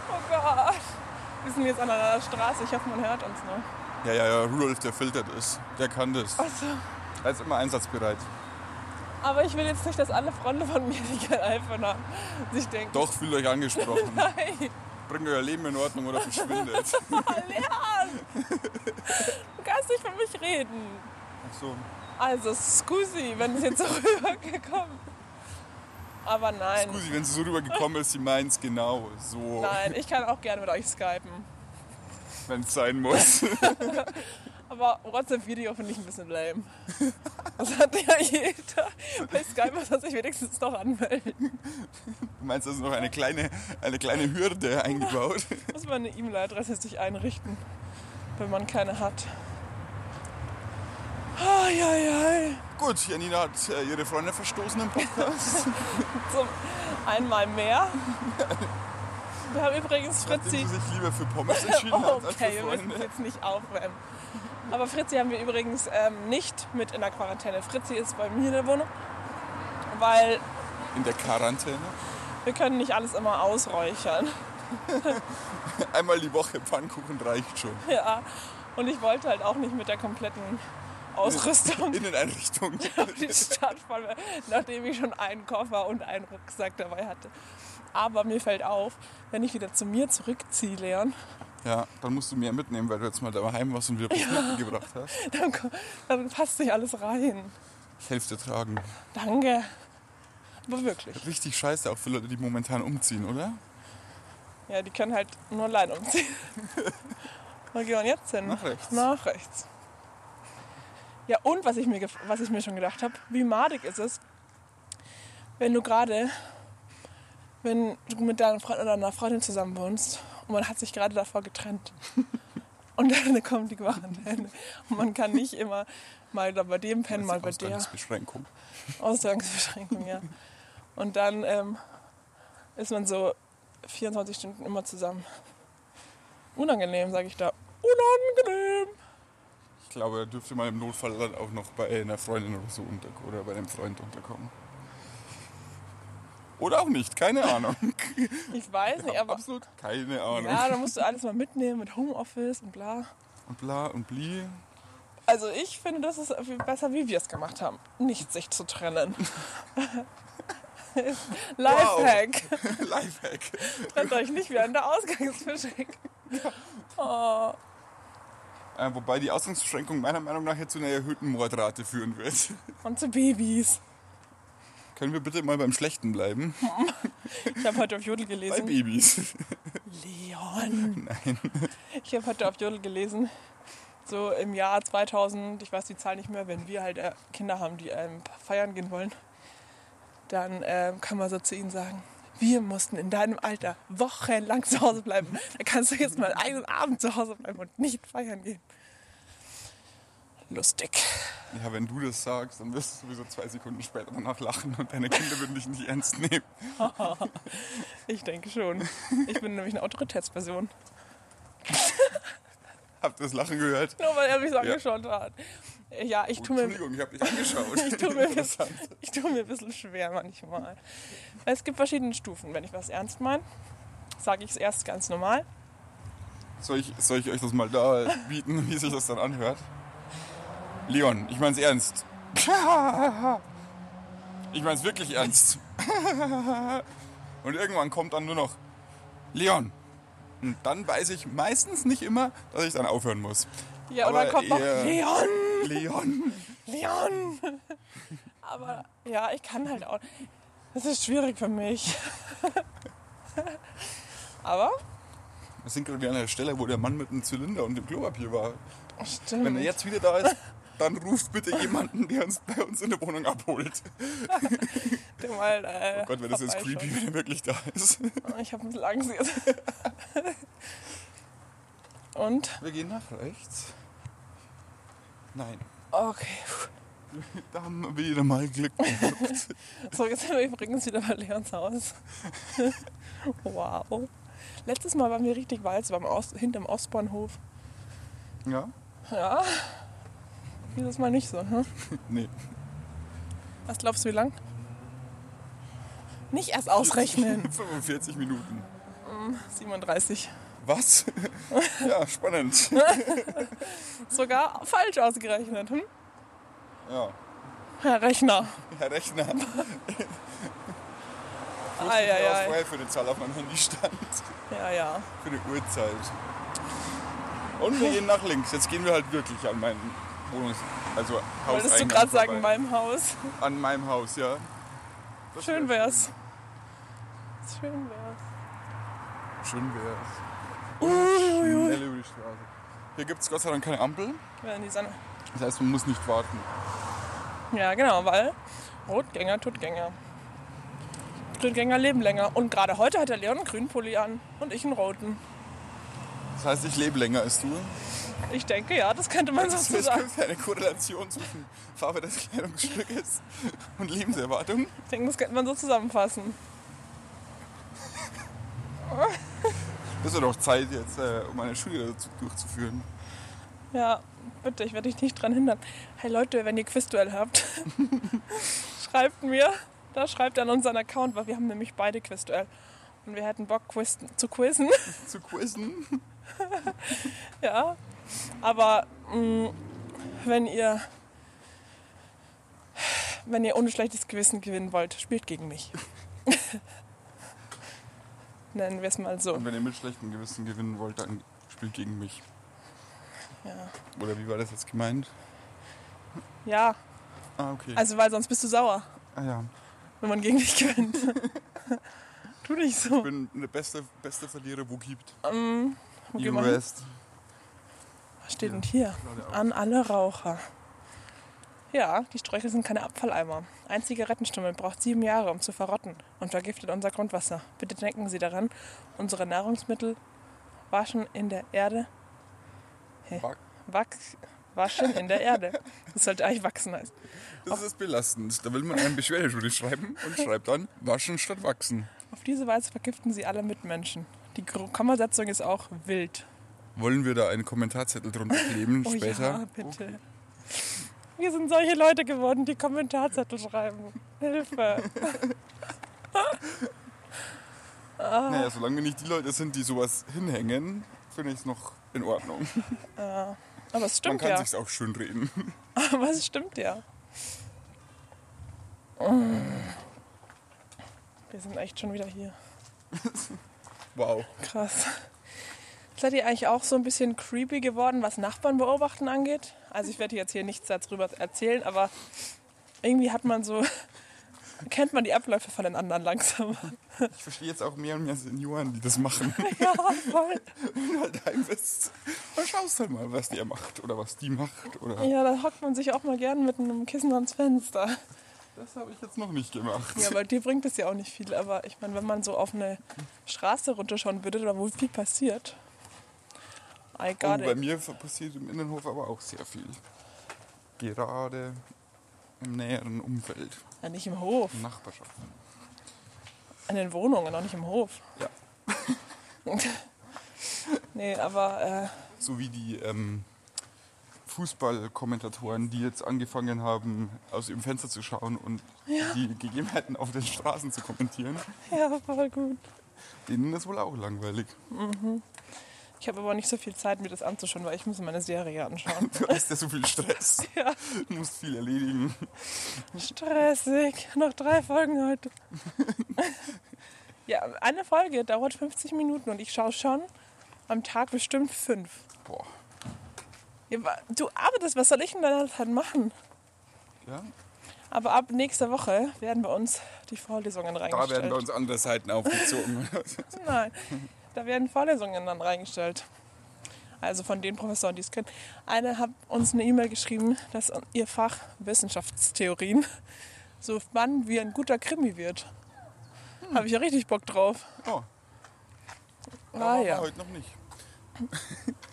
Speaker 2: Oh Gott. Wir sind jetzt an einer Straße. Ich hoffe, man hört uns noch.
Speaker 1: Ja, ja, ja, Rudolf, der filtert es. Der kann das.
Speaker 2: Also,
Speaker 1: Er ist immer einsatzbereit.
Speaker 2: aber ich will jetzt nicht, dass alle Freunde von mir, die kein iPhone haben, sich denken,
Speaker 1: Doch, fühlt euch angesprochen. <laughs>
Speaker 2: nein,
Speaker 1: Bringt euer Leben in Ordnung oder verschwindet. <laughs>
Speaker 2: Leon, du kannst nicht für mich reden.
Speaker 1: Ach so.
Speaker 2: Also, scusi, wenn es jetzt so <laughs> rübergekommen Aber nein,
Speaker 1: Scusi, wenn sie so rübergekommen ist, sie meint's genau so,
Speaker 2: nein, ich kann auch gerne mit euch skypen.
Speaker 1: wenn es sein muss. <laughs>
Speaker 2: Aber WhatsApp-Video finde ich ein bisschen lame. Das hat ja jeder. Bei Skype muss man sich wenigstens noch anmelden.
Speaker 1: Du meinst, das ist noch eine kleine, eine kleine Hürde eingebaut?
Speaker 2: Muss man eine E-Mail-Adresse sich einrichten, wenn man keine hat. Eieiei.
Speaker 1: Gut, Janina hat äh, ihre Freunde verstoßen im Podcast. <laughs>
Speaker 2: Zum einmal mehr. <laughs> Wir haben übrigens
Speaker 1: Nachdem
Speaker 2: Fritzi.
Speaker 1: sie sich lieber für Pommes entschieden hat als für
Speaker 2: Okay, wir müssen jetzt nicht aufwärmen. Aber Fritzi haben wir übrigens ähm, nicht mit in der Quarantäne. Fritzi ist bei mir in der Wohnung, weil
Speaker 1: In der Quarantäne.
Speaker 2: wir können nicht alles immer ausräuchern. <laughs>
Speaker 1: Einmal die Woche Pfannkuchen reicht schon.
Speaker 2: Ja. Und ich wollte halt auch nicht mit der kompletten Ausrüstung
Speaker 1: Inneneinrichtung.
Speaker 2: auf <laughs> die Stadt fahren, nachdem ich schon einen Koffer und einen Rucksack dabei hatte. Aber mir fällt auf, wenn ich wieder zu mir zurückziehe, Leon,
Speaker 1: Ja, dann musst du mehr mitnehmen, weil du jetzt mal daheim warst und wieder was mitgebracht hast. <laughs>
Speaker 2: dann, dann passt nicht alles rein.
Speaker 1: Ich helfe dir tragen.
Speaker 2: Danke. Aber wirklich.
Speaker 1: Richtig scheiße auch für Leute, die momentan umziehen, oder?
Speaker 2: Ja, die können halt nur allein umziehen. <laughs> Wo gehen wir jetzt hin?
Speaker 1: Nach rechts.
Speaker 2: Nach rechts. Ja, und was ich mir, was ich mir schon gedacht habe, wie madig ist es, wenn du gerade, wenn du mit deinem Freund oder deiner Freundin zusammen wohnst und man hat sich gerade davor getrennt. <laughs> Und dann kommt die Quarantäne. Und man kann nicht immer mal bei dem pennen, mal bei der.
Speaker 1: Ausgangsbeschränkung.
Speaker 2: Ausgangsbeschränkung, ja. Und dann ähm, ist man so 24 Stunden immer zusammen. Unangenehm, sage ich da. Unangenehm.
Speaker 1: Ich glaube, er dürfte mal im Notfall dann auch noch bei einer Freundin oder so unter oder bei einem Freund unterkommen. Oder auch nicht, keine Ahnung. <laughs>
Speaker 2: Ich weiß nicht, aber
Speaker 1: Absolut keine Ahnung.
Speaker 2: ja, da musst du alles mal mitnehmen mit Homeoffice und bla.
Speaker 1: Und bla und bli.
Speaker 2: Also ich finde, das ist besser, wie wir es gemacht haben. Nicht sich zu trennen. <laughs> Lifehack. <laughs>
Speaker 1: Lifehack.
Speaker 2: Trennt euch nicht wie an der Ausgangsbeschränkung. Oh.
Speaker 1: Äh, wobei die Ausgangsbeschränkung meiner Meinung nach jetzt zu einer erhöhten Mordrate führen wird. <laughs>
Speaker 2: Und zu Babys.
Speaker 1: Können wir bitte mal beim Schlechten bleiben? <laughs>
Speaker 2: Ich habe heute auf Jodel
Speaker 1: Bei
Speaker 2: gelesen.
Speaker 1: Babys.
Speaker 2: Leon.
Speaker 1: Nein.
Speaker 2: Ich habe heute auf Jodel gelesen, so im Jahr 2000, ich weiß die Zahl nicht mehr, wenn wir halt äh, Kinder haben, die ähm, feiern gehen wollen, dann ähm, kann man so zu ihnen sagen, wir mussten in deinem Alter wochenlang zu Hause bleiben. Da kannst du jetzt mal einen Abend zu Hause bleiben und nicht feiern gehen. Lustig.
Speaker 1: Ja, wenn du das sagst, dann wirst du sowieso zwei Sekunden später danach lachen und deine Kinder würden dich nicht ernst nehmen. <laughs>
Speaker 2: Ich denke schon. Ich bin nämlich eine Autoritätsperson.
Speaker 1: Habt ihr das Lachen gehört?
Speaker 2: Nur weil er mich so angeschaut hat. Ja, ich
Speaker 1: Oh,
Speaker 2: tue mir
Speaker 1: Entschuldigung, ich habe dich angeschaut. <laughs>
Speaker 2: Ich tue, mir ein
Speaker 1: Interessant.
Speaker 2: bisschen, ich tue mir ein bisschen schwer manchmal. Es gibt verschiedene Stufen. Wenn ich was ernst meine, sage ich es erst ganz normal.
Speaker 1: Soll ich, soll ich euch das mal da bieten, wie sich das dann anhört? Leon, ich mein's ernst. <laughs> Ich mein's wirklich ernst. <laughs> Und irgendwann kommt dann nur noch Leon. Und dann weiß ich meistens nicht immer, dass ich dann aufhören muss.
Speaker 2: Ja, und
Speaker 1: Aber
Speaker 2: dann kommt noch Leon,
Speaker 1: Leon.
Speaker 2: Leon. Aber ja, ich kann halt auch. Das ist schwierig für mich. <laughs> Aber
Speaker 1: Wir sind gerade wieder an der Stelle, wo der Mann mit dem Zylinder und dem Klopapier war.
Speaker 2: stimmt.
Speaker 1: Wenn er jetzt wieder da ist, dann ruft bitte jemanden, der uns bei uns in der Wohnung abholt. <laughs>
Speaker 2: Der mal, äh,
Speaker 1: Oh Gott, wäre das jetzt creepy, wenn er wirklich da ist.
Speaker 2: Ich habe ein bisschen Angst <laughs> jetzt. Und?
Speaker 1: Wir gehen nach rechts. Nein.
Speaker 2: Okay. <laughs>
Speaker 1: Da haben wir wieder mal Glück gehabt. <laughs>
Speaker 2: So, jetzt sind wir übrigens wieder bei Leons Haus. <laughs> wow. Letztes Mal waren wir richtig weit, beim Ost, hinterm Ostbahnhof.
Speaker 1: ja?
Speaker 2: Ja. Dieses Mal nicht so. Hm?
Speaker 1: Nee.
Speaker 2: Was glaubst du, wie lang? Nicht erst ausrechnen.
Speaker 1: 45 Minuten.
Speaker 2: 37.
Speaker 1: Was? <laughs> ja, spannend. <laughs>
Speaker 2: Sogar falsch ausgerechnet. Hm?
Speaker 1: Ja,
Speaker 2: Herr Rechner.
Speaker 1: Herr Rechner. <laughs> Ich wusste was
Speaker 2: ei.
Speaker 1: vorher für eine Zahl auf meinem Handy stand.
Speaker 2: Ja, ja.
Speaker 1: Für eine Uhrzeit. Und wir gehen nach links. Jetzt gehen wir halt wirklich an meinem Wohnungs... Also Haus
Speaker 2: Wolltest du gerade sagen, meinem Haus?
Speaker 1: An meinem Haus, ja. Das
Speaker 2: Schön
Speaker 1: wär
Speaker 2: wär's. Schön wär's.
Speaker 1: Schön wär's. Die Straße. Hier gibt es Gott sei Dank keine Ampel.
Speaker 2: Ja, in die Sonne.
Speaker 1: Das heißt, man muss nicht warten.
Speaker 2: Ja, genau, weil Rotgänger tut Gänger. Grüngänger leben länger. Und gerade heute hat der Leon einen grünen Pulli an und ich einen roten.
Speaker 1: Das heißt, ich lebe länger als du.
Speaker 2: Ich denke, ja, das könnte man so
Speaker 1: Es
Speaker 2: sagen.
Speaker 1: gibt eine Korrelation zwischen Farbe des Kleidungsstückes und Lebenserwartung.
Speaker 2: Ich denke, das könnte man so zusammenfassen. <laughs>
Speaker 1: Das wird doch Zeit jetzt, äh, um eine Studie dazu durchzuführen.
Speaker 2: Ja, bitte, ich werde dich nicht dran hindern. Hey Leute, wenn ihr Quizduell habt, <laughs> schreibt mir. Da schreibt an unseren Account, weil wir haben nämlich beide Quizduell. Und wir hätten Bock quiz zu quizzen. <laughs>
Speaker 1: Zu quizzen. <laughs>
Speaker 2: Ja, aber mh, wenn ihr wenn ihr ohne schlechtes Gewissen gewinnen wollt, spielt gegen mich. Nennen wir es mal so.
Speaker 1: Und wenn ihr mit schlechtem Gewissen gewinnen wollt, dann spielt gegen mich.
Speaker 2: Ja.
Speaker 1: Oder wie war das jetzt gemeint?
Speaker 2: ja,
Speaker 1: Ah, okay.
Speaker 2: also weil sonst bist du sauer,
Speaker 1: ah ja.
Speaker 2: wenn man gegen dich gewinnt. <laughs> tu nicht
Speaker 1: Ich
Speaker 2: so.
Speaker 1: bin der beste, beste Verlierer, wo gibt.
Speaker 2: Wo
Speaker 1: You
Speaker 2: gehen wir hin?
Speaker 1: rest.
Speaker 2: Was steht denn hier? An alle Raucher. Ja, die Sträucher sind keine Abfalleimer. Ein Zigarettenstummel braucht sieben Jahre, um zu verrotten und vergiftet unser Grundwasser. Bitte denken Sie daran, unsere Nahrungsmittel waschen in der Erde,
Speaker 1: Wa-
Speaker 2: wachs, Waschen in der Erde. Das sollte eigentlich wachsen heißen.
Speaker 1: Das ist belastend. Da will man einen Beschwerdeschrift schreiben und schreibt dann waschen statt wachsen.
Speaker 2: Auf diese Weise vergiften sie alle Mitmenschen. Die Kommasetzung ist auch wild.
Speaker 1: Wollen wir da einen Kommentarzettel drunter kleben
Speaker 2: Oh
Speaker 1: später?
Speaker 2: ja, bitte. Wir sind solche Leute geworden, die Kommentarzettel schreiben. Hilfe. <laughs>
Speaker 1: Naja, solange wir nicht die Leute sind, die sowas hinhängen, finde ich es noch in Ordnung.
Speaker 2: Aber es
Speaker 1: Man
Speaker 2: stimmt
Speaker 1: kann
Speaker 2: ja.
Speaker 1: sich's auch schön reden. <laughs>
Speaker 2: Aber es stimmt ja. Wir sind echt schon wieder hier.
Speaker 1: Wow.
Speaker 2: Krass. Seid ihr eigentlich auch so ein bisschen creepy geworden, was Nachbarn beobachten angeht? Also ich werde jetzt hier nichts darüber erzählen, aber irgendwie hat man so, <laughs> kennt man die Abläufe von den anderen langsam.
Speaker 1: Ich verstehe jetzt auch mehr und mehr Senioren, die das machen. <laughs>
Speaker 2: Ja, voll.
Speaker 1: Wenn du halt heim bist, dann schaust halt mal, was der macht oder was die macht. Oder
Speaker 2: Ja, da hockt man sich auch mal gern mit einem Kissen ans Fenster.
Speaker 1: Das habe ich jetzt noch nicht gemacht.
Speaker 2: Ja, aber dir bringt es ja auch nicht viel. Aber ich meine, wenn man so auf eine Straße runterschauen würde, da wo viel passiert. I
Speaker 1: Und
Speaker 2: got
Speaker 1: bei
Speaker 2: it.
Speaker 1: mir passiert im Innenhof aber auch sehr viel. Gerade im näheren Umfeld,
Speaker 2: Ja, nicht im Hof.
Speaker 1: Nachbarschaft.
Speaker 2: In den Wohnungen, auch nicht im Hof.
Speaker 1: Ja. <laughs>
Speaker 2: nee, aber äh,
Speaker 1: So wie die ähm, Fußballkommentatoren, die jetzt angefangen haben, aus ihrem Fenster zu schauen und die Gegebenheiten auf den Straßen zu kommentieren.
Speaker 2: ja, voll gut.
Speaker 1: Denen ist wohl auch langweilig.
Speaker 2: Ich habe aber nicht so viel Zeit, mir das anzuschauen, weil ich muss meine Serie anschauen. <laughs>
Speaker 1: Du hast ja so viel Stress. <laughs>
Speaker 2: ja,
Speaker 1: Du musst viel erledigen.
Speaker 2: stressig. Noch drei Folgen heute. <laughs> ja, eine Folge dauert 50 Minuten und ich schaue schon am Tag bestimmt fünf.
Speaker 1: Boah.
Speaker 2: Ja, du arbeitest, was soll ich in deiner Zeit machen?
Speaker 1: Ja?
Speaker 2: Aber ab nächster Woche werden bei uns die Vorlesungen
Speaker 1: Da
Speaker 2: reingestellt.
Speaker 1: werden bei uns andere Seiten aufgezogen.
Speaker 2: Nein, da werden Vorlesungen dann reingestellt. Also von den Professoren, die es können. Eine hat uns eine E-Mail geschrieben, dass ihr Fach Wissenschaftstheorien so spannend wie ein guter Krimi wird. Habe ich ja richtig Bock drauf.
Speaker 1: Oh,
Speaker 2: Ah ja,
Speaker 1: heute noch nicht.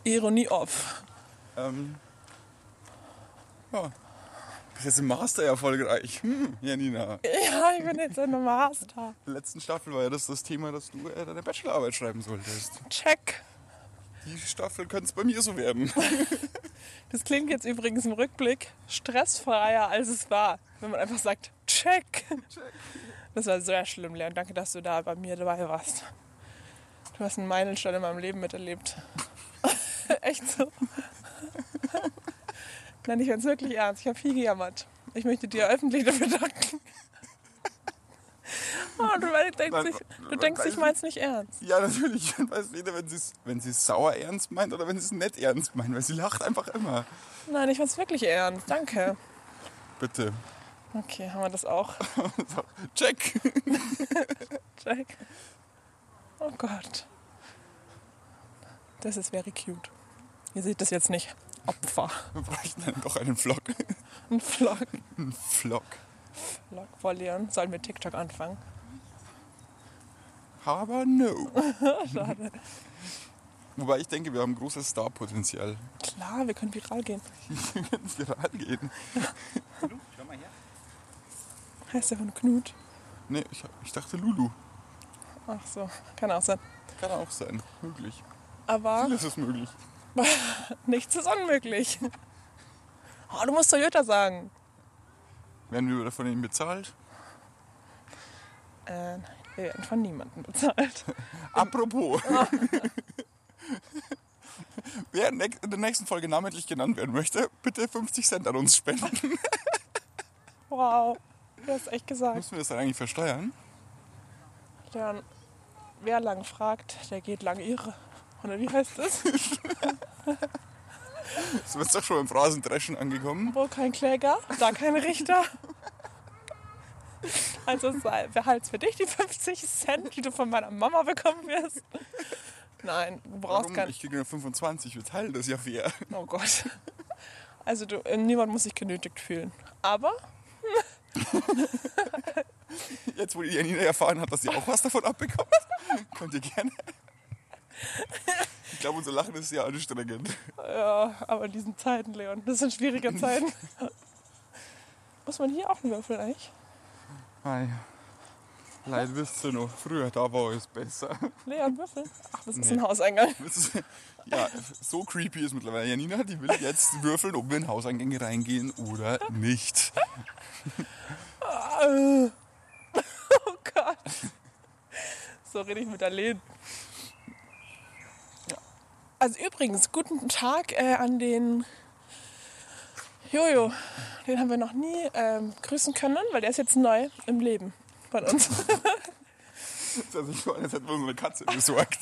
Speaker 2: Ironie off.
Speaker 1: Ähm, ja. Das ist im Master erfolgreich. Hm, Janina.
Speaker 2: Ja, ich bin jetzt in der Master.
Speaker 1: In der letzten Staffel war ja das das Thema, dass du äh, deine Bachelorarbeit schreiben solltest.
Speaker 2: Check.
Speaker 1: Die Staffel könnte es bei mir so werden. <laughs>
Speaker 2: Das klingt jetzt übrigens im Rückblick stressfreier, als es war. Wenn man einfach sagt, check. Das war sehr schlimm, Leon. Danke, dass du da bei mir dabei warst. Du hast einen Meilenstein in meinem Leben miterlebt. <laughs> Echt so. Nein, ich meine es wirklich ernst. Ich habe viel gejammert. Ich möchte dir öffentlich dafür danken. <laughs> Oh, du denkst,
Speaker 1: Nein,
Speaker 2: ich, du denkst, ich meine es nicht ernst.
Speaker 1: Ja, natürlich. <laughs> Ich weiß weder, wenn sie es wenn sie's sauer ernst meint oder wenn sie es nett ernst meint, weil sie lacht einfach immer.
Speaker 2: Nein, ich meine es wirklich ernst. Danke.
Speaker 1: Bitte.
Speaker 2: Okay, haben wir das auch. <laughs>
Speaker 1: Check.
Speaker 2: Jack. Oh Gott. Das ist very cute. Ihr seht das jetzt nicht. Opfer.
Speaker 1: Wir bräuchten dann doch einen Vlog.
Speaker 2: Ein Vlog.
Speaker 1: Ein Vlog.
Speaker 2: Vlog vor Leon. Sollen wir TikTok anfangen?
Speaker 1: Aber no. <laughs>
Speaker 2: Schade.
Speaker 1: Wobei ich denke, wir haben großes Starpotenzial.
Speaker 2: Klar, wir können viral gehen.
Speaker 1: Wir können viral gehen.
Speaker 2: Heißt der Hund Knut?
Speaker 1: Nee, ich, ich dachte Lulu.
Speaker 2: Ach so, kann auch sein.
Speaker 1: Kann auch sein. Möglich.
Speaker 2: Aber
Speaker 1: Vieles ist möglich. <laughs>
Speaker 2: nichts ist unmöglich. Oh, du musst Toyota sagen.
Speaker 1: Werden wir von ihnen bezahlt?
Speaker 2: Äh, nein, wir werden von niemandem bezahlt. <laughs>
Speaker 1: Apropos. <laughs> Wer in der- nächsten Folge namentlich genannt werden möchte, bitte 50 Cent an uns spenden.
Speaker 2: Wow, du hast echt gesagt.
Speaker 1: Müssen wir das dann eigentlich versteuern?
Speaker 2: Leon, wer lang fragt, der geht lang irre. Oder wie heißt das? <laughs>
Speaker 1: Das wird doch schon beim Phrasendreschen angekommen.
Speaker 2: Wo kein Kläger, da kein Richter. Also behalt's für dich die 50 Cent, die du von meiner Mama bekommen wirst. Nein, du brauchst
Speaker 1: Warum? Ich kriege nur 25, wir teilen das ja fair.
Speaker 2: Oh Gott. Also du, äh, niemand muss sich genötigt fühlen. Aber <laughs>
Speaker 1: Jetzt, wo die Janina erfahren hat, dass sie auch was davon abbekommt, könnt ihr gerne Ich glaube, unser Lachen ist sehr anstrengend.
Speaker 2: Ja, aber in diesen Zeiten, Leon, das sind schwierige Zeiten. <laughs> Muss man hier auch einen Würfel eigentlich?
Speaker 1: Ei. Leid wisst ihr noch, früher da war es besser.
Speaker 2: Leon, Würfel? Ach, das ist
Speaker 1: Nee.
Speaker 2: ein Hauseingang.
Speaker 1: Ja, so creepy ist mittlerweile Janina, die will jetzt würfeln, ob wir in Hauseingänge reingehen oder nicht. <laughs>
Speaker 2: Oh Gott. So rede ich mit Aline. Also übrigens, guten Tag äh, an den Jojo. Den haben wir noch nie ähm, grüßen können, weil der ist jetzt neu im Leben von uns.
Speaker 1: Das hat sich vor, als hätten wir unsere Katze besorgt.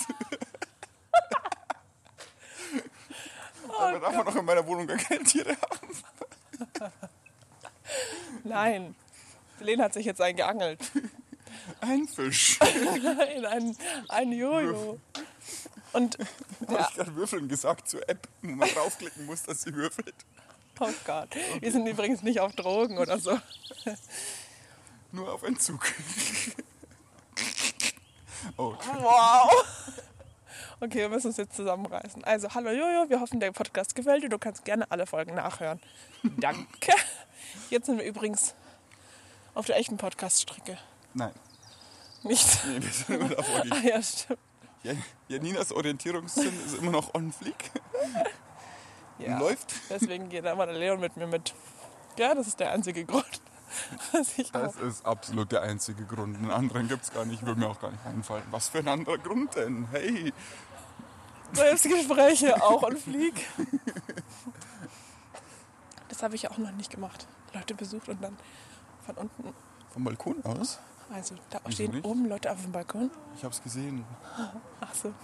Speaker 1: Aber darf man doch in meiner Wohnung gar keine Tiere haben.
Speaker 2: Nein, Lene hat sich jetzt einen geangelt.
Speaker 1: Ein Fisch. <laughs>
Speaker 2: Nein, ein, ein Jojo. Und,
Speaker 1: Habe ich gerade Würfeln gesagt zur App, wo man draufklicken muss, dass sie würfelt.
Speaker 2: oh Gott, wir sind übrigens nicht auf Drogen oder so.
Speaker 1: Nur auf Entzug. <laughs> Oh,
Speaker 2: Wow. Okay, wir müssen uns jetzt zusammenreißen. Also, hallo Jojo, wir hoffen, der Podcast gefällt dir. Du kannst gerne alle Folgen nachhören. Danke. <laughs> Jetzt sind wir übrigens auf der echten Podcast-Strecke.
Speaker 1: nein.
Speaker 2: Nicht. <laughs>
Speaker 1: Nee, wir sind immer davor.
Speaker 2: Ah ja, stimmt.
Speaker 1: Ja, Janinas Orientierungssinn ist immer noch on fleek. <laughs>
Speaker 2: Ja.
Speaker 1: Läuft.
Speaker 2: Deswegen geht immer der Leon mit mir mit. Ja, das ist der einzige Grund. <laughs>
Speaker 1: Das ist absolut der einzige Grund. Einen anderen gibt es gar nicht. Würde mir auch gar nicht einfallen. Was für ein anderer Grund denn? Hey,
Speaker 2: Selbstgespräche auch und flieg. Das habe ich auch noch nicht gemacht. Leute besucht und dann von unten.
Speaker 1: vom Balkon aus?
Speaker 2: Also da
Speaker 1: Wieso
Speaker 2: stehen
Speaker 1: nicht?
Speaker 2: oben Leute auf dem Balkon.
Speaker 1: Ich habe es gesehen. <laughs>
Speaker 2: Ach so.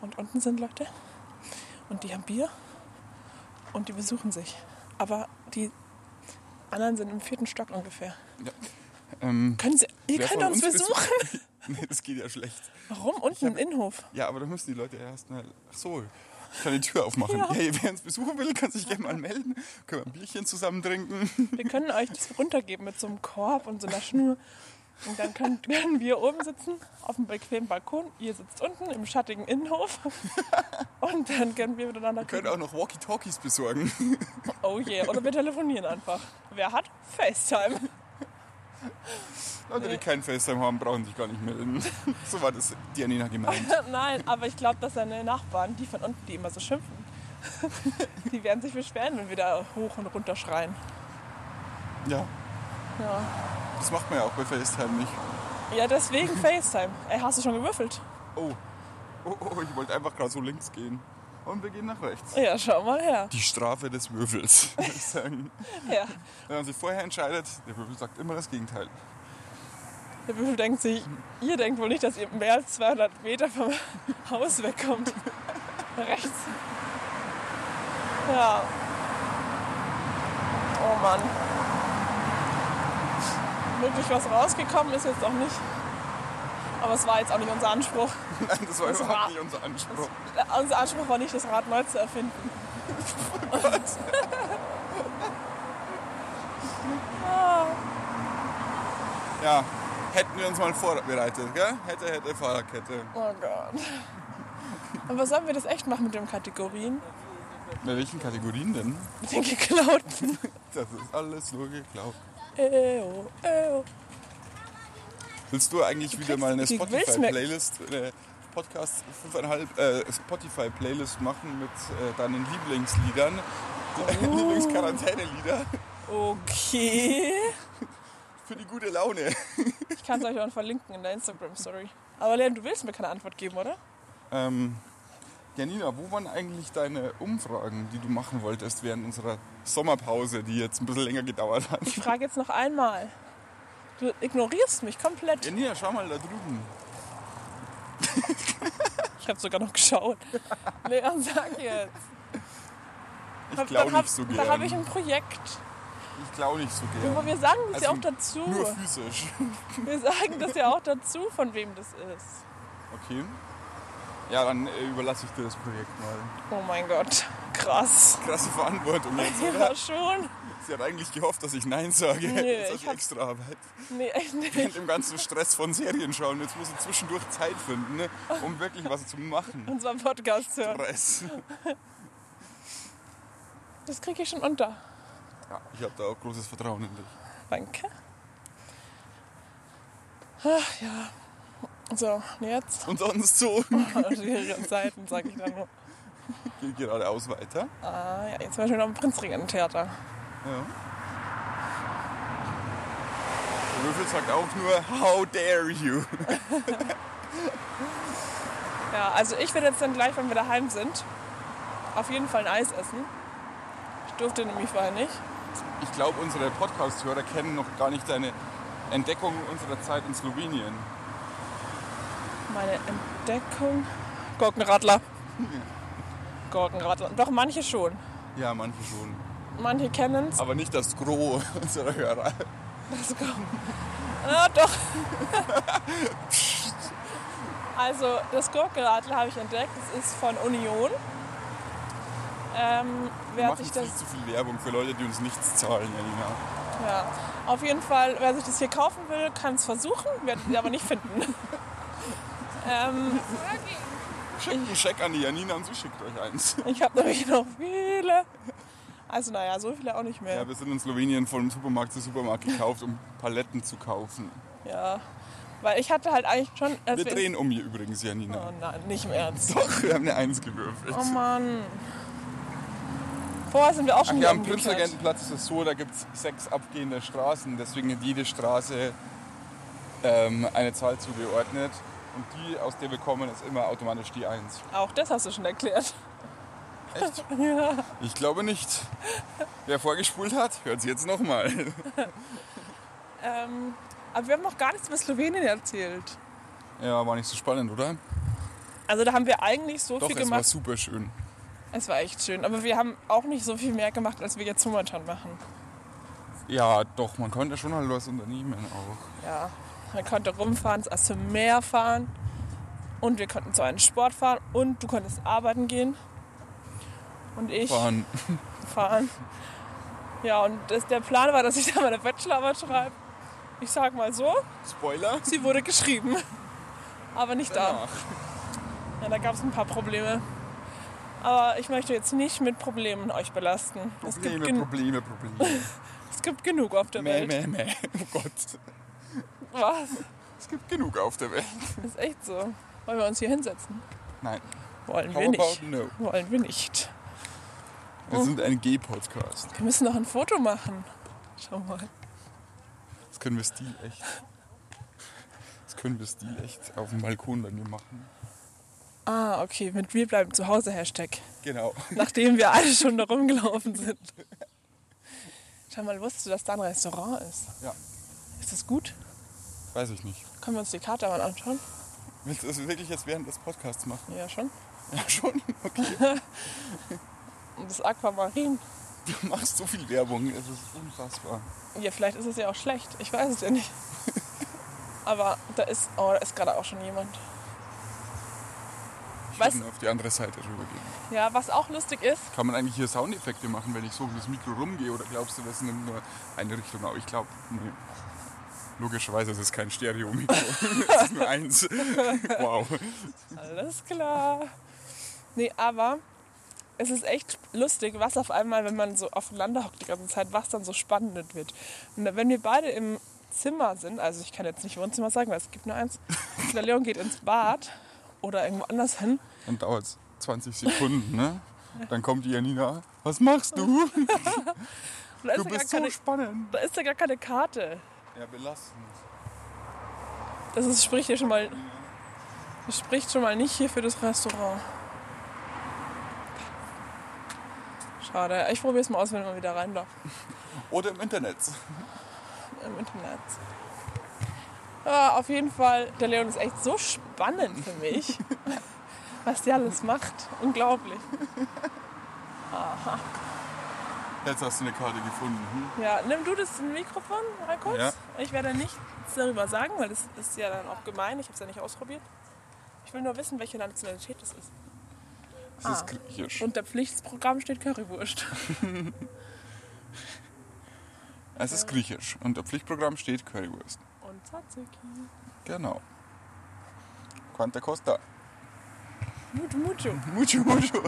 Speaker 2: Und unten sind Leute. Und die haben Bier. Und die besuchen sich. Aber die anderen sind im vierten Stock ungefähr.
Speaker 1: Ähm,
Speaker 2: Können Sie, ihr könnt
Speaker 1: von
Speaker 2: uns besuchen. <laughs>
Speaker 1: nee, das geht ja schlecht.
Speaker 2: Warum? Unten im Innenhof.
Speaker 1: Ja, aber da müssen die Leute erst mal. Ach so, ich kann die Tür aufmachen. Ja. wer uns besuchen will, kann sich gerne mal melden. Können wir ein Bierchen zusammen trinken.
Speaker 2: Wir können euch das runtergeben mit so einem Korb und so einer Schnur. Und dann können, <laughs> können wir oben sitzen, auf dem bequemen Balkon. Ihr sitzt unten im schattigen Innenhof. <laughs> Und dann können wir miteinander
Speaker 1: Wir können auch noch Walkie-Talkies besorgen. <laughs>
Speaker 2: Oh yeah. Oder wir telefonieren einfach. Wer hat? FaceTime.
Speaker 1: Leute, die keinen FaceTime haben, brauchen sich gar nicht melden. So war das Janina gemeint.
Speaker 2: Nein, aber ich glaube, dass seine Nachbarn, die von unten, die immer so schimpfen, die werden sich beschweren, wenn wir da hoch und runter schreien.
Speaker 1: Ja,
Speaker 2: Ja,
Speaker 1: das macht man ja auch bei FaceTime nicht.
Speaker 2: ja deswegen FaceTime. Ey, hast du schon gewürfelt?
Speaker 1: Oh, oh, oh ich wollte einfach gerade so links gehen. Und wir gehen nach rechts.
Speaker 2: Ja, schau mal her.
Speaker 1: Die Strafe des Würfels, <laughs> würde ich sagen.
Speaker 2: Ja.
Speaker 1: Wenn man sich vorher entscheidet, der Würfel sagt immer das Gegenteil.
Speaker 2: Der Würfel denkt sich, ihr denkt wohl nicht, dass ihr mehr als 200 Meter vom <laughs> Haus wegkommt. Rechts. Ja. Oh Mann. Wirklich was rausgekommen ist jetzt auch nicht. Aber es war jetzt auch nicht unser Anspruch.
Speaker 1: Nein, das war
Speaker 2: Das
Speaker 1: überhaupt
Speaker 2: war-
Speaker 1: nicht unser Anspruch.
Speaker 2: Äh, Unser Anspruch war nicht, das Rad neu zu erfinden. <laughs>
Speaker 1: Ja, hätten wir uns mal vorbereitet, gell? Hätte, hätte, Fahrradkette.
Speaker 2: Oh Gott. Aber sollen wir das echt machen mit den Kategorien?
Speaker 1: Bei welchen Kategorien denn?
Speaker 2: Mit den geklauten.
Speaker 1: Das ist alles nur geklaut.
Speaker 2: Eo, eo.
Speaker 1: Willst du eigentlich wieder mal eine
Speaker 2: du
Speaker 1: Spotify-Playlist, eine Podcast 5,5 äh, Spotify-Playlist machen mit äh, deinen Lieblingsliedern?
Speaker 2: Oh.
Speaker 1: Lieblingsquarantäne-Lieder
Speaker 2: Okay. <laughs>
Speaker 1: für die gute Laune.
Speaker 2: Ich kann es euch auch verlinken in der Instagram-Story. Aber Leon, du willst mir keine Antwort geben, oder?
Speaker 1: Ähm, Janina, wo waren eigentlich deine Umfragen, die du machen wolltest während unserer Sommerpause, die jetzt ein bisschen länger gedauert hat?
Speaker 2: Ich frage jetzt noch einmal. Du ignorierst mich komplett.
Speaker 1: Janina, schau mal da drüben. <laughs>
Speaker 2: Ich habe sogar noch geschaut. Leon, sag jetzt.
Speaker 1: Ich glaube
Speaker 2: hab-
Speaker 1: nicht so
Speaker 2: Da habe ich
Speaker 1: gern.
Speaker 2: ein Projekt.
Speaker 1: Ich glaube nicht so
Speaker 2: Aber
Speaker 1: gern.
Speaker 2: wir sagen das ja
Speaker 1: Also
Speaker 2: auch dazu.
Speaker 1: Nur physisch.
Speaker 2: Wir sagen das ja auch dazu, von wem das ist.
Speaker 1: Okay. Ja, dann äh, überlasse ich dir das Projekt mal.
Speaker 2: Oh mein Gott. Krass.
Speaker 1: Krasse Verantwortung jetzt, <laughs>
Speaker 2: Ja,
Speaker 1: oder?
Speaker 2: schon.
Speaker 1: Sie hat eigentlich gehofft, dass ich Nein sage.
Speaker 2: Nee,
Speaker 1: jetzt hat
Speaker 2: ich
Speaker 1: extra Arbeit.
Speaker 2: Nee, echt nicht.
Speaker 1: Mit dem ganzen Stress von Serien schauen. Jetzt muss sie zwischendurch Zeit finden, ne? um wirklich was zu machen.
Speaker 2: Unser Podcast hören.
Speaker 1: Stress.
Speaker 2: Das kriege ich schon unter.
Speaker 1: Ja, ich habe da auch großes Vertrauen in dich.
Speaker 2: Danke. Ach ja. So, und jetzt?
Speaker 1: Und sonst so. <laughs>
Speaker 2: Schwierige Zeiten, sag ich dann nur.
Speaker 1: Geht geradeaus weiter.
Speaker 2: Ah, ja, jetzt war ich wieder am Prinzregententheater.
Speaker 1: Ja. Der Würfel sagt auch nur, how dare you? <laughs>
Speaker 2: Ja, also ich werde jetzt dann gleich, wenn wir daheim sind, auf jeden Fall ein Eis essen. Ich durfte nämlich vorher nicht.
Speaker 1: Ich glaube, unsere Podcast-Hörer kennen noch gar nicht deine Entdeckung unserer Zeit in Slowenien.
Speaker 2: Meine Entdeckung. Gurkenradler. Gurkenradler. Doch, manche schon.
Speaker 1: Ja, manche schon.
Speaker 2: Manche kennen es.
Speaker 1: Aber nicht das Gros <laughs> unserer Hörer.
Speaker 2: Das kommt. Ah, doch. also, das Gurkenradler habe ich entdeckt. Das ist von Union. Ähm,
Speaker 1: Wir
Speaker 2: wer
Speaker 1: machen
Speaker 2: sich
Speaker 1: viel
Speaker 2: das,
Speaker 1: zu viel Werbung für Leute, die uns nichts zahlen, Janina.
Speaker 2: ja, auf jeden Fall, wer sich das hier kaufen will, kann es versuchen, wird sie aber nicht finden. <laughs> ähm,
Speaker 1: Schickt einen Scheck an die Janina und sie schickt euch eins.
Speaker 2: ich habe nämlich noch viele. Also naja, so viele auch nicht mehr.
Speaker 1: Ja, wir sind in Slowenien von Supermarkt zu Supermarkt gekauft, um Paletten zu kaufen.
Speaker 2: Ja, weil ich hatte halt eigentlich schon... als
Speaker 1: Wir drehen um hier übrigens, Janina.
Speaker 2: Oh nein, nicht im Ernst.
Speaker 1: Doch, wir haben eine Eins gewürfelt.
Speaker 2: Oh Mann. Vorher sind wir auch
Speaker 1: Ach
Speaker 2: schon
Speaker 1: ja,
Speaker 2: hier
Speaker 1: am. Prinzregentenplatz ist es so, da gibt es sechs abgehende Straßen, deswegen hat jede Straße ähm, eine Zahl zugeordnet. Und die, aus der wir kommen, ist immer automatisch die Eins.
Speaker 2: Auch das hast du schon erklärt.
Speaker 1: Echt? <laughs>
Speaker 2: Ja.
Speaker 1: Ich glaube nicht. Wer vorgespult hat, hört sie jetzt nochmal. <laughs>
Speaker 2: Ähm, aber wir haben noch gar nichts über Slowenien erzählt.
Speaker 1: Ja, war nicht so spannend, oder?
Speaker 2: Also da haben wir eigentlich so
Speaker 1: Doch,
Speaker 2: viel
Speaker 1: es war
Speaker 2: gemacht.
Speaker 1: super schön.
Speaker 2: Es war echt schön. Aber wir haben auch nicht so viel mehr gemacht, als wir jetzt momentan machen.
Speaker 1: Ja, doch, man konnte schon halt was unternehmen auch.
Speaker 2: Ja, man konnte rumfahren, ins Asse Meer fahren. Und wir konnten zu einem Sport fahren. Und du konntest arbeiten gehen. Und ich
Speaker 1: Fahren.
Speaker 2: fahren. Ja, und das, der Plan war, dass ich da meine Bachelorarbeit schreibe. Ich sag mal so,
Speaker 1: Spoiler.
Speaker 2: sie wurde geschrieben. Aber nicht da.
Speaker 1: Danach.
Speaker 2: Ja, da gab es ein paar Probleme. Aber ich möchte jetzt nicht mit Problemen euch belasten. Es gibt,
Speaker 1: Probleme, Probleme, Probleme. <laughs>
Speaker 2: es gibt genug auf der
Speaker 1: Meh,
Speaker 2: Welt.
Speaker 1: meh, meh. Oh Gott.
Speaker 2: Was?
Speaker 1: Es gibt genug auf der Welt.
Speaker 2: Das ist echt so. Wollen wir uns hier hinsetzen?
Speaker 1: Nein.
Speaker 2: Wollen
Speaker 1: How
Speaker 2: wir nicht.
Speaker 1: no?
Speaker 2: Wollen wir nicht.
Speaker 1: Wir
Speaker 2: Oh.
Speaker 1: sind ein G-Podcast.
Speaker 2: Wir müssen noch ein Foto machen. Schau mal.
Speaker 1: Das können wir stilecht. Das können wir stilecht auf dem Balkon bei mir machen.
Speaker 2: Ah, okay. Mit wir bleiben zu Hause Hashtag.
Speaker 1: Genau.
Speaker 2: Nachdem wir alle schon da rumgelaufen sind. Schau mal, wusstest du, dass da ein Restaurant ist?
Speaker 1: Ja.
Speaker 2: Ist das gut?
Speaker 1: Weiß ich nicht.
Speaker 2: Können wir uns die Karte mal anschauen?
Speaker 1: Willst du das wirklich jetzt während des Podcasts machen?
Speaker 2: Ja, schon. <laughs>
Speaker 1: Ja, schon. Okay.
Speaker 2: Und <laughs> das Aquamarin.
Speaker 1: Du machst so viel Werbung. Es ist unfassbar.
Speaker 2: Ja, vielleicht ist es ja auch schlecht. Ich weiß es ja nicht. <laughs> Aber da ist, oh, da ist gerade auch schon jemand.
Speaker 1: Ich
Speaker 2: Was?
Speaker 1: auf die andere Seite rübergehen.
Speaker 2: Ja, was auch lustig ist,
Speaker 1: Kann man eigentlich hier Soundeffekte machen, wenn ich so um das Mikro rumgehe? Oder glaubst du, das nimmt nur eine Richtung auf? Ich glaube, nee. Logischerweise ist es kein Stereo-Mikro. <laughs> es ist nur eins. <laughs> Wow.
Speaker 2: alles klar. Nee, aber es ist echt lustig, was auf einmal, wenn man so aufeinander hockt die ganze Zeit, was dann so spannend wird. Und wenn wir beide im Zimmer sind, also ich kann jetzt nicht Wohnzimmer sagen, weil es gibt nur eins, <laughs> der Leon geht ins Bad oder irgendwo anders hin,
Speaker 1: Dann dauert es 20 Sekunden, ne? Dann kommt die Janina. Was machst du? Du bist so
Speaker 2: keine,
Speaker 1: spannend.
Speaker 2: da ist ja gar keine Karte.
Speaker 1: Ja, belastend.
Speaker 2: Das ist, spricht ja schon mal, das spricht schon mal nicht hier für das Restaurant. Schade. Ich probiere es mal aus, wenn man wieder rein darf.
Speaker 1: Oder im Internet.
Speaker 2: im Internet. Ja, auf jeden Fall, der Leon ist echt so spannend für mich, <laughs> was der alles macht. Unglaublich.
Speaker 1: Jetzt hast du eine Karte gefunden. Hm?
Speaker 2: Ja, nimm du das Mikrofon mal kurz.
Speaker 1: Ja.
Speaker 2: Ich werde nichts darüber sagen, weil das ist ja dann auch gemein. Ich habe es ja nicht ausprobiert. Ich will nur wissen, welche Nationalität das ist.
Speaker 1: Es ist griechisch.
Speaker 2: Unter Pflichtprogramm steht Currywurst. <laughs>
Speaker 1: Es ist griechisch. Und im Pflichtprogramm steht Currywurst.
Speaker 2: Und Tzatziki.
Speaker 1: Genau. Quanta costa?
Speaker 2: Mucho, mucho.
Speaker 1: Mucho, mucho.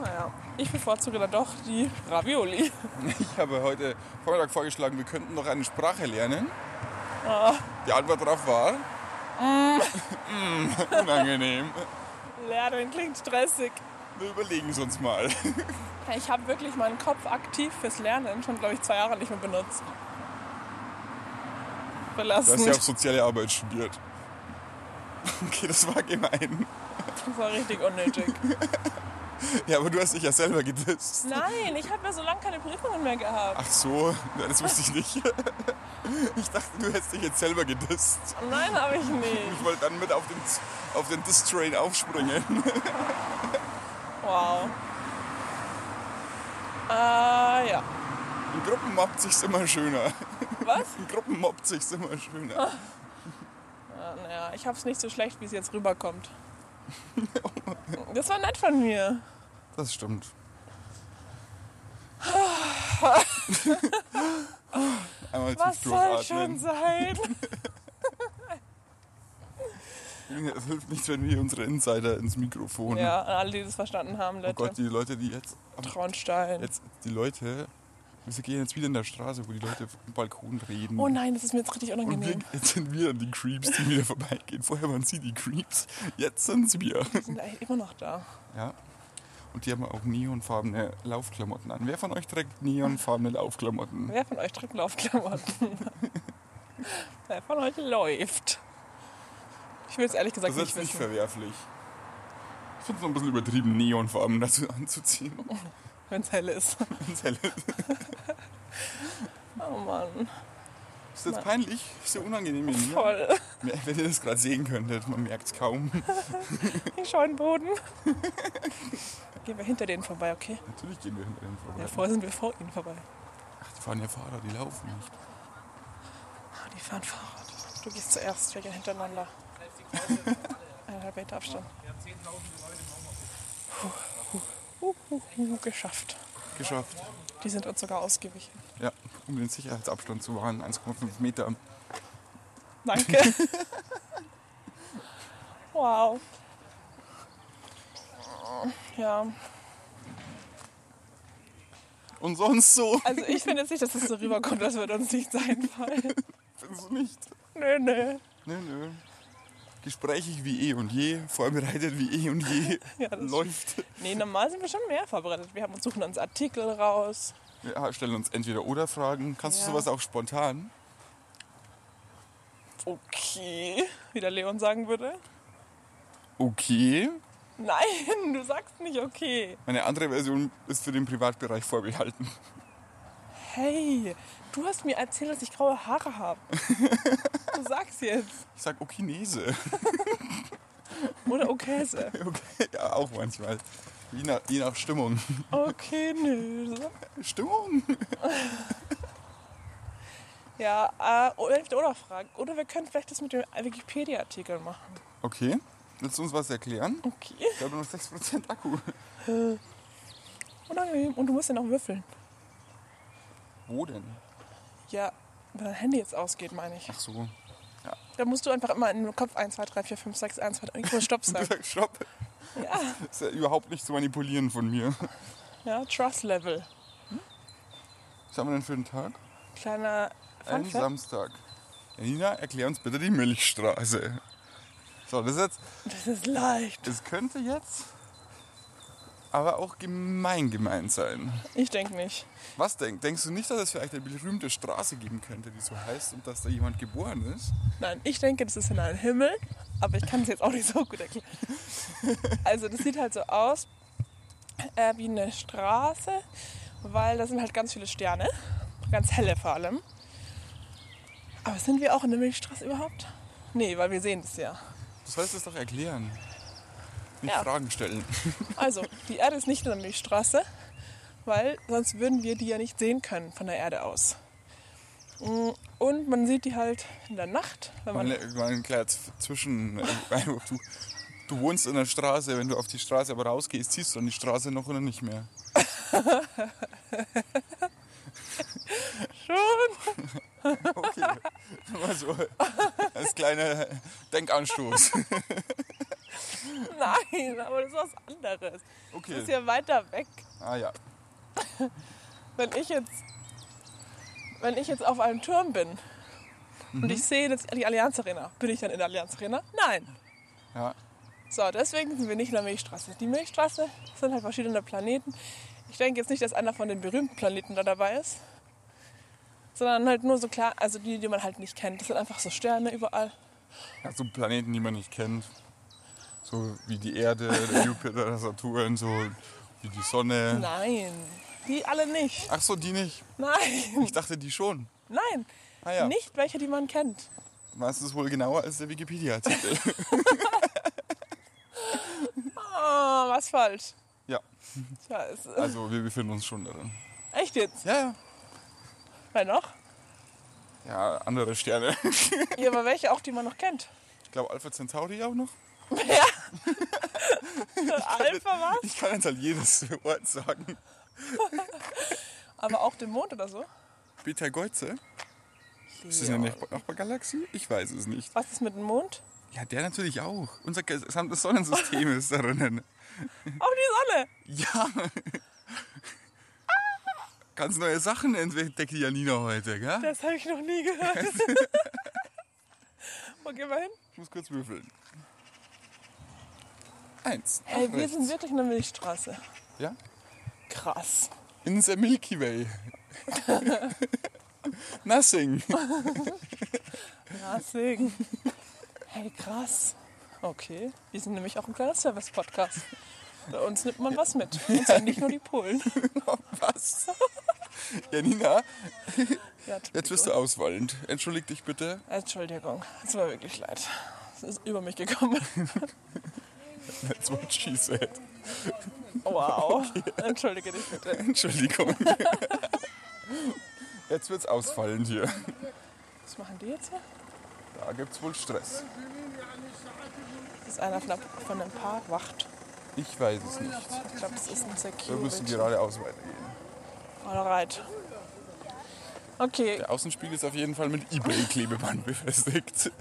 Speaker 2: Naja, ich bevorzuge dann doch die Ravioli.
Speaker 1: Ich habe heute Vormittag vorgeschlagen, wir könnten noch eine Sprache lernen.
Speaker 2: Ah,
Speaker 1: Die Antwort darauf war... Mm, <laughs> unangenehm.
Speaker 2: Lernen klingt stressig.
Speaker 1: Wir überlegen es uns mal.
Speaker 2: Ich habe wirklich meinen Kopf aktiv fürs Lernen schon, glaube ich, zwei Jahre nicht mehr benutzt.
Speaker 1: Du
Speaker 2: Belastend.
Speaker 1: hast ja auch soziale Arbeit studiert. Okay, das war gemein.
Speaker 2: Das war richtig unnötig. <laughs>
Speaker 1: Ja, aber du hast dich ja selber gedisst.
Speaker 2: Nein, ich habe ja so lange keine Prüfungen mehr gehabt.
Speaker 1: Ach so, das wusste ich nicht. <laughs> Ich dachte, du hättest dich jetzt selber gedisst.
Speaker 2: Nein, habe ich nicht.
Speaker 1: Ich wollte dann mit auf den, auf den Diss-Train aufspringen. <laughs>
Speaker 2: Wow. Ah, ja.
Speaker 1: In Gruppen mobbt sich's immer schöner.
Speaker 2: Was?
Speaker 1: In Gruppen mobbt sich's immer schöner.
Speaker 2: Ja, naja, ich habe es nicht so schlecht, wie es jetzt rüberkommt. <laughs> Das war nett von mir.
Speaker 1: Das stimmt. <laughs> Einmal
Speaker 2: Was soll schon sein? <laughs>
Speaker 1: Es hilft nicht, wenn wir unsere Insider ins Mikrofon.
Speaker 2: Ja, alle, die das verstanden haben,
Speaker 1: Oh
Speaker 2: Leute.
Speaker 1: Gott, die Leute, die jetzt.
Speaker 2: Traunstein.
Speaker 1: Jetzt, die Leute. Wir gehen jetzt wieder in der Straße, wo die Leute im Balkon reden.
Speaker 2: Oh nein, das ist mir jetzt richtig
Speaker 1: Und wir,
Speaker 2: unangenehm.
Speaker 1: jetzt sind wir dann die Creeps, die wieder vorbeigehen. Vorher waren sie die Creeps, jetzt sind's wir.
Speaker 2: Die sind eigentlich immer noch da.
Speaker 1: Ja. Und die haben auch neonfarbene Laufklamotten an. Wer von euch trägt neonfarbene Laufklamotten?
Speaker 2: Wer von euch trägt Laufklamotten? <laughs> Wer von euch läuft? Ich will es ehrlich gesagt
Speaker 1: Das ist
Speaker 2: nicht
Speaker 1: nicht
Speaker 2: wissen.
Speaker 1: verwerflich. Ich finde es noch ein bisschen übertrieben, neonfarben dazu anzuziehen. <laughs>
Speaker 2: Wenn es hell ist. <laughs>
Speaker 1: Wenn's hell ist.
Speaker 2: Oh Mann,
Speaker 1: Ist das peinlich? Ist ja unangenehm hier.
Speaker 2: voll.
Speaker 1: Wenn ihr das gerade sehen könntet, man merkt es kaum. <laughs>
Speaker 2: Ich schaue in den Boden. Gehen wir hinter denen vorbei, okay?
Speaker 1: Natürlich gehen wir hinter denen vorbei.
Speaker 2: Ja, vorher sind wir vor ihnen vorbei.
Speaker 1: Ach, die fahren ja Fahrer, die laufen nicht.
Speaker 2: Ah, Die fahren Fahrrad. Du gehst zuerst, wir gehen hintereinander. <laughs> Eineinhalb Meter Abstand. Puh, puh, geschafft.
Speaker 1: Geschafft.
Speaker 2: Die sind uns sogar ausgewichen.
Speaker 1: Ja, um den Sicherheitsabstand zu wahren, 1,5 Meter.
Speaker 2: Danke. <laughs> wow. Ja,
Speaker 1: Und sonst so.
Speaker 2: also ich finde jetzt nicht, dass es so rüberkommt, das wird uns nicht einfallen.
Speaker 1: Findest du nicht?
Speaker 2: Nö, nö.
Speaker 1: Nö, nö. Gesprächig wie eh und je, vorbereitet wie eh und je. <laughs>
Speaker 2: Ja, das
Speaker 1: Läuft.
Speaker 2: Nee, normal sind wir schon mehr vorbereitet. Wir haben, suchen uns Artikel raus.
Speaker 1: Wir stellen uns entweder oder Fragen. Kannst
Speaker 2: Ja.
Speaker 1: du sowas auch spontan?
Speaker 2: Okay, wie der Leon sagen würde.
Speaker 1: Okay.
Speaker 2: Nein, <laughs> du sagst nicht okay.
Speaker 1: Meine andere Version ist für den Privatbereich vorbehalten.
Speaker 2: Hey, du hast mir erzählt, dass ich graue Haare habe. <laughs> Du sagst jetzt.
Speaker 1: Ich sag Okinese. <laughs>
Speaker 2: Oder Okäse. <laughs>
Speaker 1: Okay, ja, auch manchmal. Je nach, je nach Stimmung.
Speaker 2: Okay, nö.
Speaker 1: Stimmung?
Speaker 2: Ja, äh, oder, oder fragen. Oder wir können vielleicht das mit dem Wikipedia-Artikel machen.
Speaker 1: Okay. Willst du uns was erklären?
Speaker 2: Okay.
Speaker 1: Ich habe noch 6% Akku.
Speaker 2: Unangenehm. Und du musst ja noch würfeln.
Speaker 1: Wo denn?
Speaker 2: Ja, wenn dein Handy jetzt ausgeht, meine ich.
Speaker 1: Ach so.
Speaker 2: Da musst du einfach immer in den Kopf 1, 2, 3, 4, 5, 6, 1, 2, 3. Ich muss Stopp
Speaker 1: Du
Speaker 2: sagen.
Speaker 1: Stopp.
Speaker 2: Ja,
Speaker 1: Das ist ja überhaupt nicht zu manipulieren von mir.
Speaker 2: ja Trust Level.
Speaker 1: Was haben wir denn für einen Tag?
Speaker 2: Kleiner
Speaker 1: Ein. Samstag. Janina, erklär uns bitte die Milchstraße. So, das ist jetzt,
Speaker 2: Das ist leicht.
Speaker 1: das könnte jetzt aber auch gemein gemein sein.
Speaker 2: Ich denke nicht.
Speaker 1: Was denk, denkst du nicht, dass es vielleicht eine berühmte Straße geben könnte, die so heißt und dass da jemand geboren ist?
Speaker 2: Nein, ich denke, das ist in einem Himmel, aber ich kann es jetzt auch nicht so gut erklären. <laughs> Also das sieht halt so aus äh, wie eine Straße, weil da sind halt ganz viele Sterne, ganz helle vor allem. Aber sind wir auch in der Milchstraße überhaupt? Nee, weil wir sehen das ja.
Speaker 1: Du sollst es doch erklären. Nicht
Speaker 2: Ja.
Speaker 1: Fragen stellen. <laughs>
Speaker 2: Also, die Erde ist nicht in der Milchstraße, weil sonst würden wir die ja nicht sehen können von der Erde aus. Mm, Und man sieht die halt in der Nacht, wenn man
Speaker 1: Man, man klärt zwischen. Äh, <laughs> du, Du wohnst in der Straße, wenn du auf die Straße aber rausgehst, siehst du dann die Straße noch oder nicht mehr? <laughs>
Speaker 2: Schon?
Speaker 1: Okay. Mal so als kleiner Denkanstoß.
Speaker 2: Nein, aber das ist was anderes. Das
Speaker 1: Okay.
Speaker 2: ist ja weiter weg.
Speaker 1: Ah ja.
Speaker 2: Wenn ich jetzt, wenn ich jetzt auf einem Turm bin und
Speaker 1: Mhm.
Speaker 2: ich sehe jetzt die Allianz Arena, bin ich dann in der Allianz Arena? Nein.
Speaker 1: Ja.
Speaker 2: So, deswegen sind wir nicht in der Milchstraße. Die Milchstraße sind halt verschiedene Planeten. Ich denke jetzt nicht, dass einer von den berühmten Planeten da dabei ist. Sondern halt nur so klar, also die, die man halt nicht kennt. Das sind einfach so Sterne überall.
Speaker 1: ja. So Planeten, die man nicht kennt. So wie die Erde, der <laughs> Jupiter, der Saturn, so wie die Sonne.
Speaker 2: Nein, die alle nicht.
Speaker 1: Ach so, die nicht.
Speaker 2: Nein,
Speaker 1: Ich dachte, die schon.
Speaker 2: nein.
Speaker 1: Ah ja.
Speaker 2: Nicht welche, die man kennt.
Speaker 1: Du weißt es wohl genauer als der Wikipedia-Artikel. <laughs>
Speaker 2: Ah, was falsch.
Speaker 1: ja.
Speaker 2: Scheiße.
Speaker 1: Also wir befinden uns schon darin.
Speaker 2: Echt jetzt?
Speaker 1: Ja, ja.
Speaker 2: Wer noch?
Speaker 1: Ja, andere Sterne. <laughs>
Speaker 2: Ja, aber welche auch, die man noch kennt?
Speaker 1: Ich glaube Alpha Centauri auch noch. <laughs>
Speaker 2: Alpha was?
Speaker 1: Ich kann jetzt halt jedes Wort sagen. <laughs>
Speaker 2: Aber auch den Mond oder so?
Speaker 1: Beta Geuze? Ist das eine Nach- Nachbargalaxie? Ich weiß es nicht.
Speaker 2: Was ist mit dem Mond?
Speaker 1: Ja, der natürlich auch. Unser gesamtes Sonnensystem ist darin.
Speaker 2: Auch die Sonne.
Speaker 1: Ja. Ganz neue Sachen entdeckt die Janina heute, gell?
Speaker 2: Das habe ich noch nie gehört. <laughs> Wo gehen wir hin?
Speaker 1: Ich muss kurz würfeln. Eins.
Speaker 2: Ey,
Speaker 1: Ach,
Speaker 2: wir
Speaker 1: rechts.
Speaker 2: sind wirklich in der Milchstraße.
Speaker 1: Ja?
Speaker 2: Krass.
Speaker 1: In the Milky Way. <laughs> Nothing.
Speaker 2: Segen. Hey, krass. Okay, wir sind nämlich auch ein kleiner Service-Podcast. Bei uns nimmt man was mit. <laughs> Und zwar nicht nur die Polen.
Speaker 1: Was? <laughs> Janina,
Speaker 2: Ja,
Speaker 1: jetzt bist du auswollend. Entschuldig dich bitte.
Speaker 2: Entschuldigung, es war wirklich leid. Es ist über mich gekommen. <laughs>
Speaker 1: That's what she said.
Speaker 2: Wow. Entschuldige dich bitte.
Speaker 1: Entschuldigung. Jetzt wird's ausfallend hier.
Speaker 2: Was machen die jetzt hier?
Speaker 1: Da gibt's wohl Stress.
Speaker 2: Das ist einer von, der, von dem Parkwacht.
Speaker 1: Ich weiß es nicht.
Speaker 2: Ich glaube, das ist ein
Speaker 1: Wir müssen
Speaker 2: Security.
Speaker 1: geradeaus weitergehen.
Speaker 2: Alright. Okay,
Speaker 1: Der Außenspiegel ist auf jeden Fall mit Ebay-Klebeband befestigt. <laughs>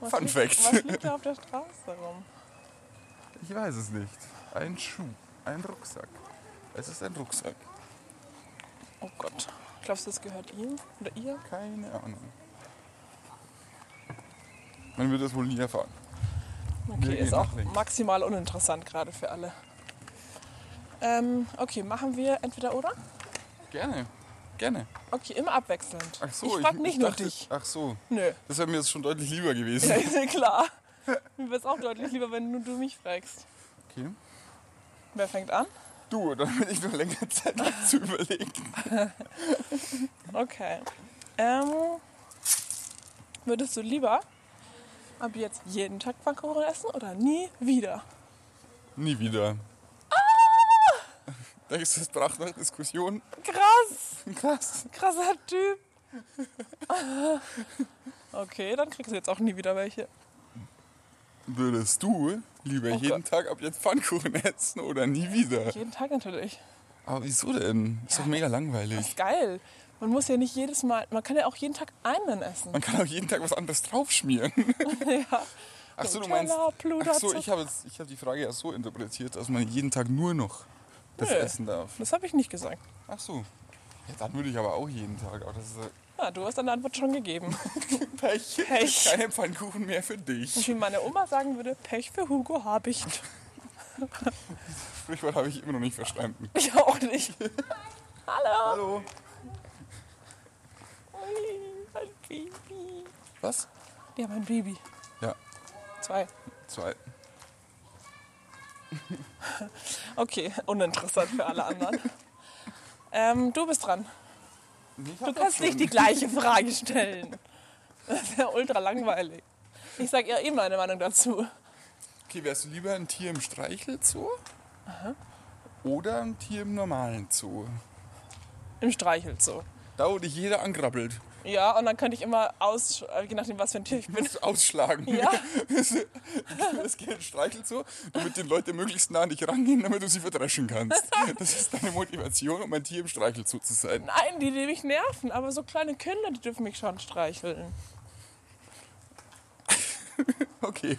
Speaker 1: Fun
Speaker 2: liegt,
Speaker 1: Fact.
Speaker 2: Was liegt da auf der Straße rum?
Speaker 1: Ich weiß es nicht. Ein Schuh, ein Rucksack. Es ist ein Rucksack.
Speaker 2: Oh Gott. Glaubst du, das gehört ihm oder ihr?
Speaker 1: Keine Ahnung. Man wird das wohl nie erfahren.
Speaker 2: Okay,
Speaker 1: Wir
Speaker 2: ist auch
Speaker 1: links.
Speaker 2: maximal uninteressant gerade für alle. Ähm, okay, machen wir entweder oder?
Speaker 1: Gerne. Gerne.
Speaker 2: Okay, immer abwechselnd.
Speaker 1: Ach so,
Speaker 2: ich frag nicht nur
Speaker 1: dachte-
Speaker 2: dich.
Speaker 1: Ach so.
Speaker 2: Nö.
Speaker 1: Das wäre mir jetzt schon deutlich lieber <laughs> gewesen.
Speaker 2: Ja, ist klar. Mir wäre es auch deutlich lieber, wenn nur du mich fragst.
Speaker 1: Okay.
Speaker 2: Wer fängt an?
Speaker 1: Du, dann bin ich nur länger Zeit zu überlegen. <laughs>
Speaker 2: Okay. Ähm, würdest du lieber ab jetzt jeden Tag Pfannkuchen essen oder nie wieder?
Speaker 1: Nie wieder. Denkst du, das braucht noch Diskussion?
Speaker 2: Krass!
Speaker 1: Krass.
Speaker 2: Krasser Typ! Okay, dann kriegst du jetzt auch nie wieder welche.
Speaker 1: Würdest du lieber
Speaker 2: Oh
Speaker 1: jeden Tag ab jetzt Pfannkuchen essen oder nie wieder?
Speaker 2: Jeden Tag natürlich.
Speaker 1: Aber wieso denn? Ist doch mega langweilig.
Speaker 2: Geil. Man muss ja nicht jedes Mal, man kann ja auch jeden Tag einen essen.
Speaker 1: Man kann auch jeden Tag was anderes draufschmieren. <laughs>
Speaker 2: ja.
Speaker 1: Ach so, du meinst. Ach so, ich habe habe die Frage ja so interpretiert, dass man jeden Tag nur noch das
Speaker 2: Nö.
Speaker 1: essen darf.
Speaker 2: Das habe ich nicht gesagt.
Speaker 1: Ach so. Ja, dann würde ich aber auch jeden Tag. Aber das ist ja
Speaker 2: Ja, du hast deine Antwort schon gegeben. <laughs>
Speaker 1: Pech.
Speaker 2: Pech.
Speaker 1: Keine Pfannkuchen mehr für dich.
Speaker 2: Wie meine Oma sagen würde, Pech für Hugo habe ich. <laughs>
Speaker 1: Sprichwort habe ich immer noch nicht verstanden.
Speaker 2: Ich auch nicht. Hallo.
Speaker 1: Hallo.
Speaker 2: Ein Baby.
Speaker 1: Was?
Speaker 2: Die haben ein Baby.
Speaker 1: Ja,
Speaker 2: Zwei.
Speaker 1: zwei. <laughs>
Speaker 2: Okay, uninteressant für alle anderen. ähm, du bist dran. Du kannst nicht die gleiche Frage stellen. Das ist ja ultra langweilig. Ich sag ja eh meine Meinung dazu.
Speaker 1: Okay, wärst du lieber ein Tier im Streichelzoo? Oder ein Tier im normalen Zoo?
Speaker 2: Im Streichelzoo.
Speaker 1: Da, wo dich jeder angrabbelt.
Speaker 2: Ja, und dann könnte ich immer aus, äh, je nachdem, was für ein Tier ich bin.
Speaker 1: Musst ausschlagen.
Speaker 2: Ja. <laughs>
Speaker 1: Das geht streichelt so, damit die Leute möglichst nah an dich rangehen, damit du sie verdreschen kannst. Das ist deine Motivation, um ein Tier im Streichelzoo zu sein.
Speaker 2: Nein, die, die mich nerven, aber so kleine Kinder, die dürfen mich schon streicheln. <laughs>
Speaker 1: Okay.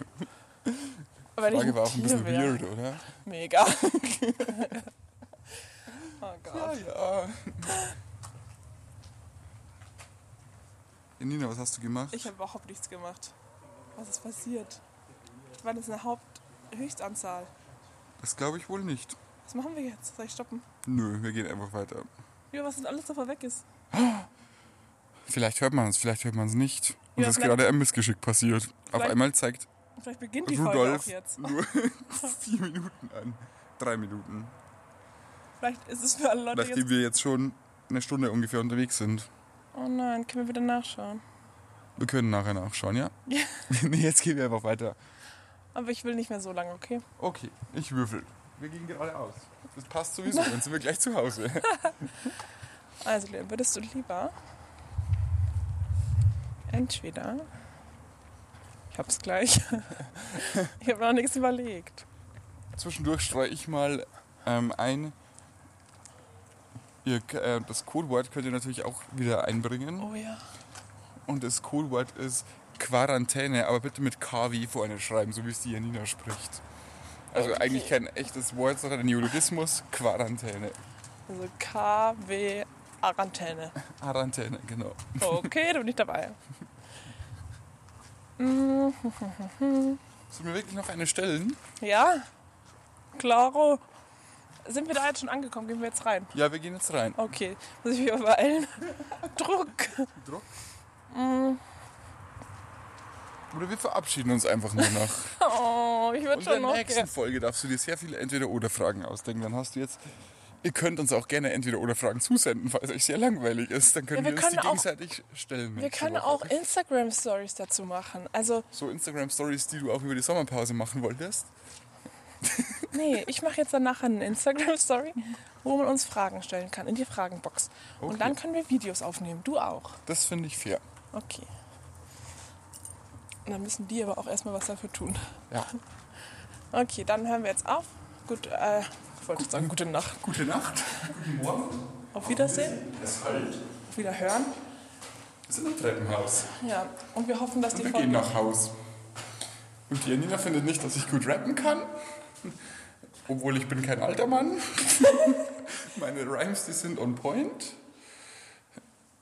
Speaker 2: Wenn ich
Speaker 1: Frage war auch ein bisschen
Speaker 2: wär.
Speaker 1: weird, oder?
Speaker 2: Mega. <laughs> oh
Speaker 1: Ja,
Speaker 2: Gott.
Speaker 1: Ja. Nina, was hast du gemacht?
Speaker 2: Ich habe überhaupt nichts gemacht. Was ist passiert? War das eine Haupthöchstanzahl?
Speaker 1: Das glaube ich wohl nicht.
Speaker 2: Was machen wir jetzt? Soll ich stoppen?
Speaker 1: Nö, wir gehen einfach weiter.
Speaker 2: Ja, was denn alles davon weg ist?
Speaker 1: Vielleicht hört man es, vielleicht hört man es nicht. Uns
Speaker 2: Ja,
Speaker 1: ist
Speaker 2: vielleicht-
Speaker 1: gerade ein Missgeschick passiert. Auf einmal zeigt
Speaker 2: Vielleicht beginnt die Folge auch
Speaker 1: Rudolf
Speaker 2: jetzt.
Speaker 1: nur <laughs> vier Minuten an. Drei Minuten.
Speaker 2: Vielleicht ist es für alle Leute
Speaker 1: Nachdem
Speaker 2: jetzt...
Speaker 1: wir jetzt schon eine Stunde ungefähr unterwegs sind.
Speaker 2: Oh nein, können wir wieder nachschauen.
Speaker 1: Wir können nachher nachschauen, ja?
Speaker 2: Ja. <laughs>
Speaker 1: nee, jetzt gehen wir einfach weiter.
Speaker 2: Aber ich will nicht mehr so lange, okay?
Speaker 1: Okay, ich würfel. Wir gehen geradeaus. Das passt sowieso, dann sind wir gleich zu Hause. <laughs>
Speaker 2: Also, Leon, würdest du lieber entweder... Ich hab's gleich. <laughs> ich habe noch nichts überlegt.
Speaker 1: Zwischendurch streue ich mal ähm, ein. Ihr, äh, das Codewort könnt ihr natürlich auch wieder einbringen.
Speaker 2: Oh ja.
Speaker 1: Und das Codewort ist Quarantäne, aber bitte mit K wie vorne schreiben, so wie es die Janina spricht. Also
Speaker 2: Okay.
Speaker 1: eigentlich kein echtes Wort, sondern ein Neologismus. Quarantäne.
Speaker 2: Also KW Quarantäne.
Speaker 1: Quarantäne, <laughs> genau.
Speaker 2: Okay, da bin ich dabei.
Speaker 1: Sollen wir wirklich noch eine stellen?
Speaker 2: Ja, klaro. Sind wir da jetzt schon angekommen? Gehen wir jetzt rein?
Speaker 1: Ja, wir gehen jetzt rein.
Speaker 2: Okay, muss ich mich aber beeilen. <laughs> Druck.
Speaker 1: Druck. Oder wir verabschieden uns einfach nur noch. <laughs>
Speaker 2: Oh, ich würde
Speaker 1: Und in der
Speaker 2: schon noch.
Speaker 1: nächsten Folge darfst du dir sehr viele Entweder-Oder-Fragen ausdenken. Dann hast du jetzt. Ihr könnt uns auch gerne Entweder-Oder-Fragen zusenden, falls euch sehr langweilig ist. Dann können
Speaker 2: Ja,
Speaker 1: wir,
Speaker 2: wir
Speaker 1: uns die
Speaker 2: können auch-
Speaker 1: gegenseitig stellen.
Speaker 2: Wir können
Speaker 1: Woche.
Speaker 2: auch Instagram-Stories dazu machen. Also,
Speaker 1: So Instagram-Stories, die du auch über die Sommerpause machen wolltest.
Speaker 2: Nee, ich mache jetzt dann nachher eine Instagram-Story, wo man uns Fragen stellen kann, in die Fragenbox.
Speaker 1: Okay.
Speaker 2: Und dann können wir Videos aufnehmen. Du auch.
Speaker 1: Das finde ich fair.
Speaker 2: Okay. Und dann müssen die aber auch erstmal was dafür tun.
Speaker 1: Ja. <laughs>
Speaker 2: Okay, dann hören wir jetzt auf. Gut, äh, ich wollte sagen, gute Nacht.
Speaker 1: Gute Nacht. Guten Morgen.
Speaker 2: Auf Wiedersehen.
Speaker 1: Es halt.
Speaker 2: Auf Wiederhören.
Speaker 1: Wir sind im Treppenhaus.
Speaker 2: Ja, und wir hoffen, dass
Speaker 1: Und
Speaker 2: die
Speaker 1: wir
Speaker 2: Folge...
Speaker 1: gehen nach Haus. Und die Janina findet nicht, dass ich gut rappen kann. Obwohl ich bin kein alter Mann. <laughs> Meine Rhymes, die sind on point.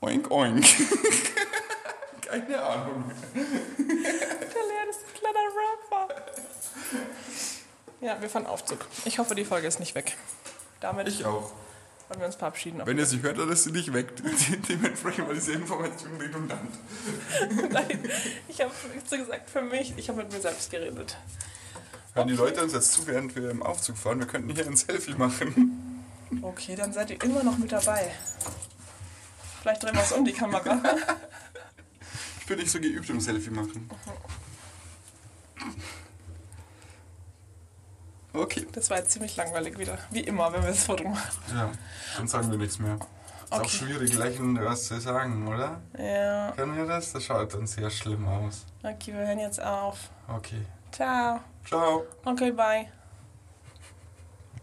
Speaker 1: Oink, oink. <laughs> Keine Ahnung.
Speaker 2: Der Leon ist ein kleiner Rapper. Ja, wir fahren Aufzug. Ich hoffe, die Folge ist nicht weg. Damit
Speaker 1: Ich auch.
Speaker 2: wollen wir uns verabschieden.
Speaker 1: Wenn ihr sie hört, dann ist sie nicht weg. <laughs> Dementsprechend war diese Information redundant.
Speaker 2: Nein, ich habe nichts gesagt für mich. Ich habe mit mir selbst geredet.
Speaker 1: Hören die Leute uns jetzt zu, während wir im Aufzug fahren? Wir könnten hier ein Selfie machen.
Speaker 2: Okay, dann seid ihr immer noch mit dabei. Vielleicht drehen wir es um die Kamera.
Speaker 1: Ich bin nicht so geübt im Selfie machen. Okay.
Speaker 2: Das war jetzt ziemlich langweilig wieder. Wie immer, wenn wir das Foto machen.
Speaker 1: Ja, dann sagen wir nichts mehr. Ist auch schwierig, gleich was zu sagen, oder?
Speaker 2: Ja,
Speaker 1: Können wir das? Das schaut dann sehr schlimm aus.
Speaker 2: okay, wir hören jetzt auf.
Speaker 1: Okay.
Speaker 2: Ciao.
Speaker 1: Ciao.
Speaker 2: Okay, bye.